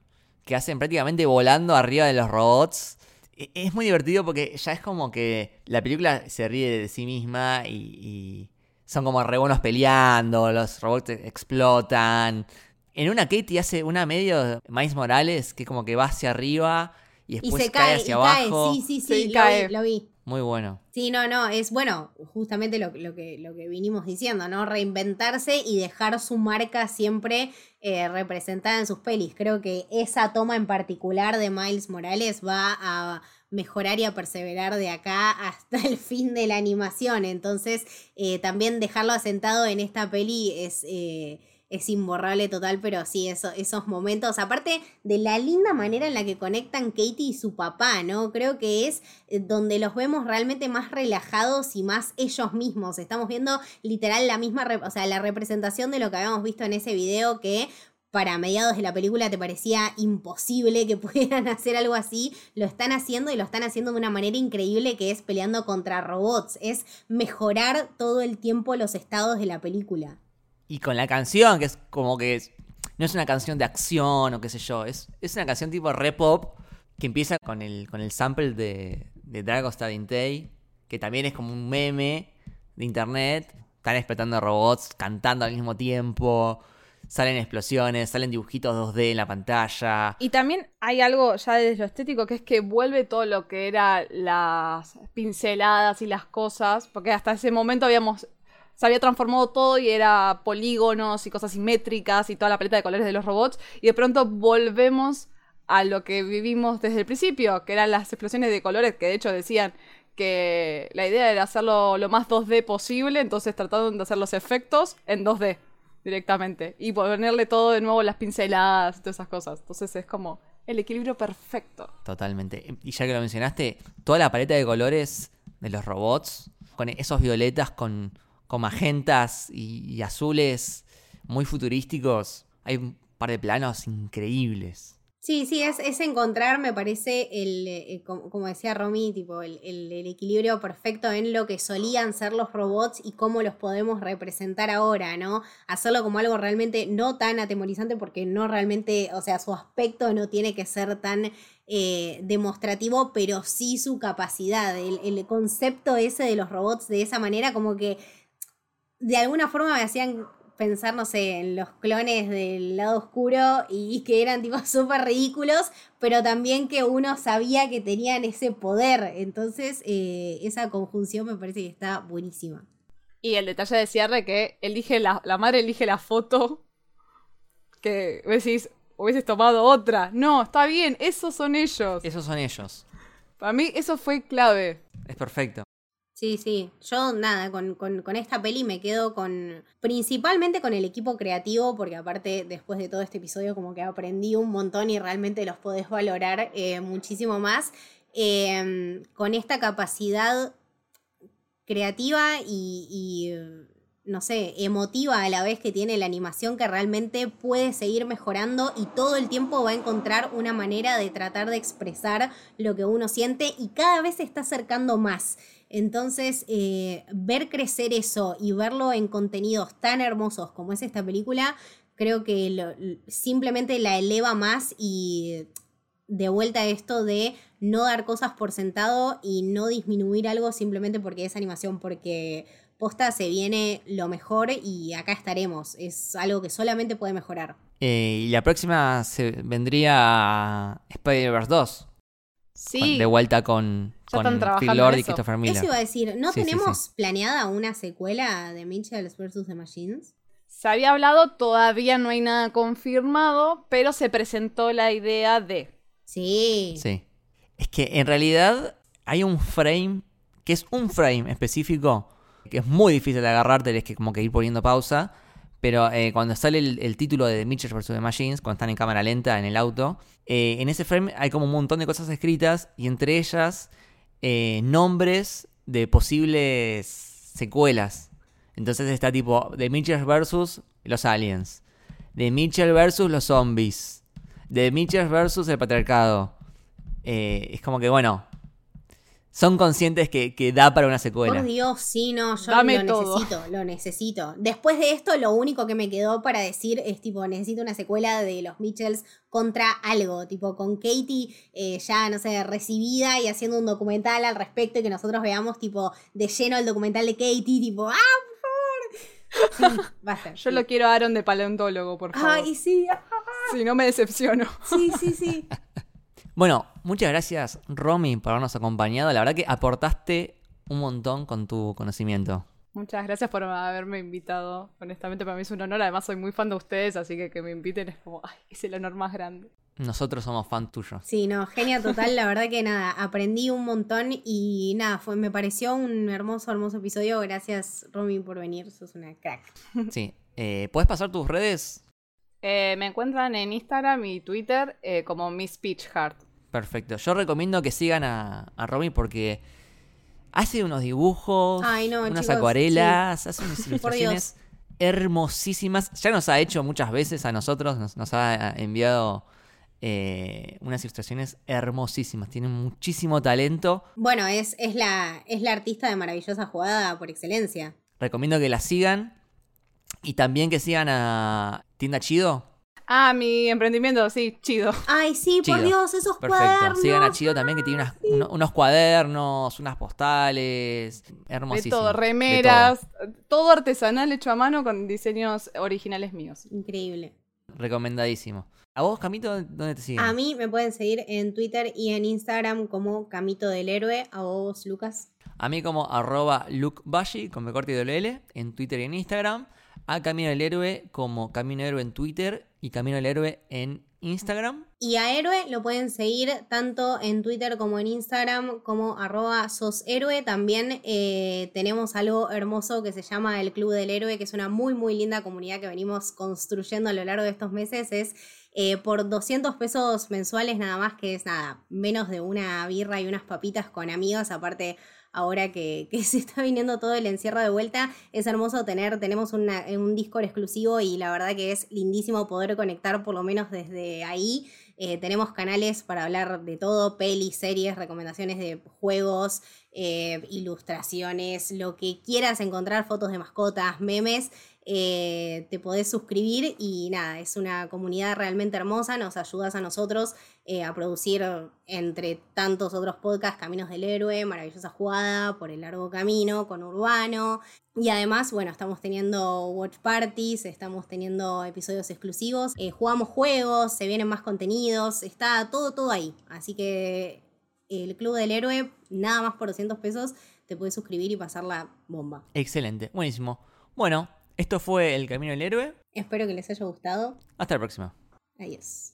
que hacen prácticamente volando arriba de los robots. E- Es muy divertido porque ya es como que la película se ríe de sí misma y, y son como re buenos peleando, los robots explotan. En una Katie hace una medio Miles Morales que como que va hacia arriba y Y después se cae cae, hacia y abajo. cae, sí, sí, sí, Sí, lo, cae. Vi, lo vi. Muy bueno. Sí, no, no, es bueno, justamente lo, lo que, lo que vinimos diciendo, ¿no? Reinventarse y dejar su marca siempre eh, representada en sus pelis. Creo que esa toma en particular de Miles Morales va a mejorar y a perseverar de acá hasta el fin de la animación. Entonces, eh, también dejarlo asentado en esta peli es... eh, es imborrable total, pero sí, eso, esos momentos, aparte de la linda manera en la que conectan Katie y su papá, ¿no? Creo que es eh, donde los vemos realmente más relajados y más ellos mismos. Estamos viendo literal la misma, o sea, la representación de lo que habíamos visto en ese video que para mediados de la película te parecía imposible que pudieran hacer algo así, lo están haciendo y lo están haciendo de una manera increíble que es peleando contra robots, es mejorar todo el tiempo los estados de la película. Y con la canción, que es como que es- no es una canción de acción o qué sé yo, es, es una canción tipo re pop que empieza con el, con el sample de, de Dragostar Intei, que también es como un meme de internet. Están explotando robots cantando al mismo tiempo, salen explosiones, salen dibujitos 2D en la pantalla. Y también hay algo ya desde lo estético que es que vuelve todo lo que era las pinceladas y las cosas, porque hasta ese momento habíamos se había transformado todo y era polígonos y cosas simétricas y toda la paleta de colores de los robots y de pronto volvemos a lo que vivimos desde el principio, que eran las explosiones de colores que de hecho decían que la idea era hacerlo lo más 2D posible, entonces trataron de hacer los efectos en 2D directamente y ponerle todo de nuevo las pinceladas todas esas cosas. Entonces es como el equilibrio perfecto. Totalmente. Y ya que lo mencionaste, toda la paleta de colores de los robots, con esos violetas con, con magentas y azules muy futurísticos, hay un par de planos increíbles. Sí, sí, es, es encontrar, me parece, el, eh, como, como decía Romy, tipo, el, el- el equilibrio perfecto en lo que solían ser los robots y cómo los podemos representar ahora, ¿no? Hacerlo como algo realmente no tan atemorizante porque no realmente, o sea, su aspecto no tiene que ser tan eh, demostrativo, pero sí su capacidad, el, el concepto ese de los robots de esa manera, como que de alguna forma me hacían pensar, no sé, en los clones del lado oscuro y que eran tipo súper ridículos, pero también que uno sabía que tenían ese poder. Entonces, eh, esa conjunción me parece que está buenísima. Y el detalle de cierre que elige la, la madre elige la foto que decís, hubieses tomado otra. No, está bien, esos son ellos. Esos son ellos. Para mí eso fue clave. Es perfecto. Sí, sí. Yo nada, con, con- esta peli me quedo con. Principalmente con el equipo creativo, porque aparte, después de todo este episodio, como que aprendí un montón y realmente los podés valorar eh, muchísimo más. eh, con esta capacidad creativa y, no sé, emotiva a la vez que tiene la animación que realmente puede seguir mejorando y todo el tiempo va a encontrar una manera de tratar de expresar lo que uno siente y cada vez se está acercando más. Entonces, eh, ver crecer eso y verlo en contenidos tan hermosos como es esta película, creo que simplemente la eleva más y de vuelta a esto de no dar cosas por sentado y no disminuir algo simplemente porque es animación, porque posta se viene lo mejor y acá estaremos. Es algo que solamente puede mejorar. Eh, y la próxima se vendría Spider-Verse 2. Sí, De vuelta con, Ya con Phil Lord y eso. Christopher Eso Miller. iba a decir, ¿no Sí, sí, tenemos planeada una secuela de Mitchells vs. The Machines? se había hablado, todavía no hay nada confirmado, pero se presentó la idea de. Sí. Sí. Es que en realidad hay un frame, que es un frame específico, que es muy difícil de agarrar, tenés que como que ir poniendo pausa. Pero eh, cuando sale el, título de The Mitchell vs. The Machines, cuando están en cámara lenta en el auto, eh, en ese frame hay como un montón de cosas escritas y entre ellas eh, nombres de posibles secuelas. Entonces está tipo The Mitchell vs. los aliens, The Mitchell vs. los zombies, The Mitchell vs. el patriarcado. Es como que, bueno, son conscientes que, que da para una secuela. Por Dios, sí, no, yo Dame lo todo. necesito, lo necesito. Después de esto, lo único que me quedó para decir es tipo, necesito una secuela de los Mitchells contra algo, tipo con Katie eh, ya, no sé, recibida y haciendo un documental al respecto y que nosotros veamos tipo de lleno el documental de Katie, tipo, ¡ah, por favor! Sí, basta. Yo sí. lo quiero a Aaron de paleontólogo, por favor. Ay, sí, ah, Si no me decepciono. sí, sí, sí. Bueno, muchas gracias, Romy, por habernos acompañado. La verdad que aportaste un montón con tu conocimiento. Muchas gracias por haberme invitado. Honestamente, para mí es un honor. Además, soy muy fan de ustedes, así que que me inviten es como, ay, es el honor más grande. Nosotros somos fan tuyos. Sí, no, genia total, la verdad que nada, aprendí un montón y nada, fue, me pareció un hermoso, hermoso episodio. Gracias, Romy, por venir, sos una crack. Sí. Eh, ¿Puedes pasar tus redes? Eh, me encuentran en Instagram y Twitter eh, como Miss Peach Heart. Perfecto. Yo recomiendo que sigan a, a Romy porque hace unos dibujos, Ay, no, unas chicos, acuarelas, hace unas ilustraciones hermosísimas. Ya nos ha hecho muchas veces a nosotros, nos, nos ha enviado eh, unas ilustraciones hermosísimas. Tiene muchísimo talento. Bueno, es, es, la, es la artista de maravillosa jugada por excelencia. Recomiendo que la sigan y también que sigan a Tienda Chido. Ah, mi emprendimiento, sí, chido. Ay, sí, por. Dios, esos Perfecto. cuadernos. Sigan a Chido también que tiene unas- uno- unos cuadernos, unas postales. De Hermosísimo. todo, De remeras, todo. artesanal hecho a mano con diseños originales míos. Increíble. Recomendadísimo. ¿A vos, Camito, dónde te siguen? A mí me pueden seguir en Twitter y en Instagram como Camito del Héroe. A vos, Lucas. A mí como arroba lukebashi con B corte y doble L en Twitter y en Instagram. A Camino del Héroe como Camino Héroe en Twitter y Camino del Héroe en Instagram. Y a Héroe lo pueden seguir tanto en Twitter como en Instagram como arroba soshéroe. También eh, tenemos algo hermoso que se llama el Club del Héroe, que es una muy muy linda comunidad que venimos construyendo a lo largo de estos meses. Es eh, por 200 pesos mensuales nada más, que es nada, menos de una birra y unas papitas con amigos. Aparte, ahora que, se está viniendo todo el encierro de vuelta, es hermoso tener, tenemos una- un Discord exclusivo y la verdad que es lindísimo poder conectar por lo menos desde ahí. Eh, tenemos canales para hablar de todo, pelis, series, recomendaciones de juegos, eh, ilustraciones, lo que quieras encontrar, fotos de mascotas, memes. Eh, te podés suscribir y nada, es una comunidad realmente hermosa, nos ayudas a nosotros eh, a producir entre tantos otros podcasts, Caminos del Héroe, Maravillosa Jugada, Por el Largo Camino, con Urbano. Y además, bueno, estamos teniendo watch parties, estamos teniendo episodios exclusivos, eh, jugamos juegos, se vienen más contenidos, está todo, todo ahí. Así que el Club del Héroe, nada más por 200 pesos, te puedes suscribir y pasar la bomba. Excelente, buenísimo. Bueno, esto fue El Camino del Héroe. Espero que les haya gustado. Hasta la próxima. Adiós.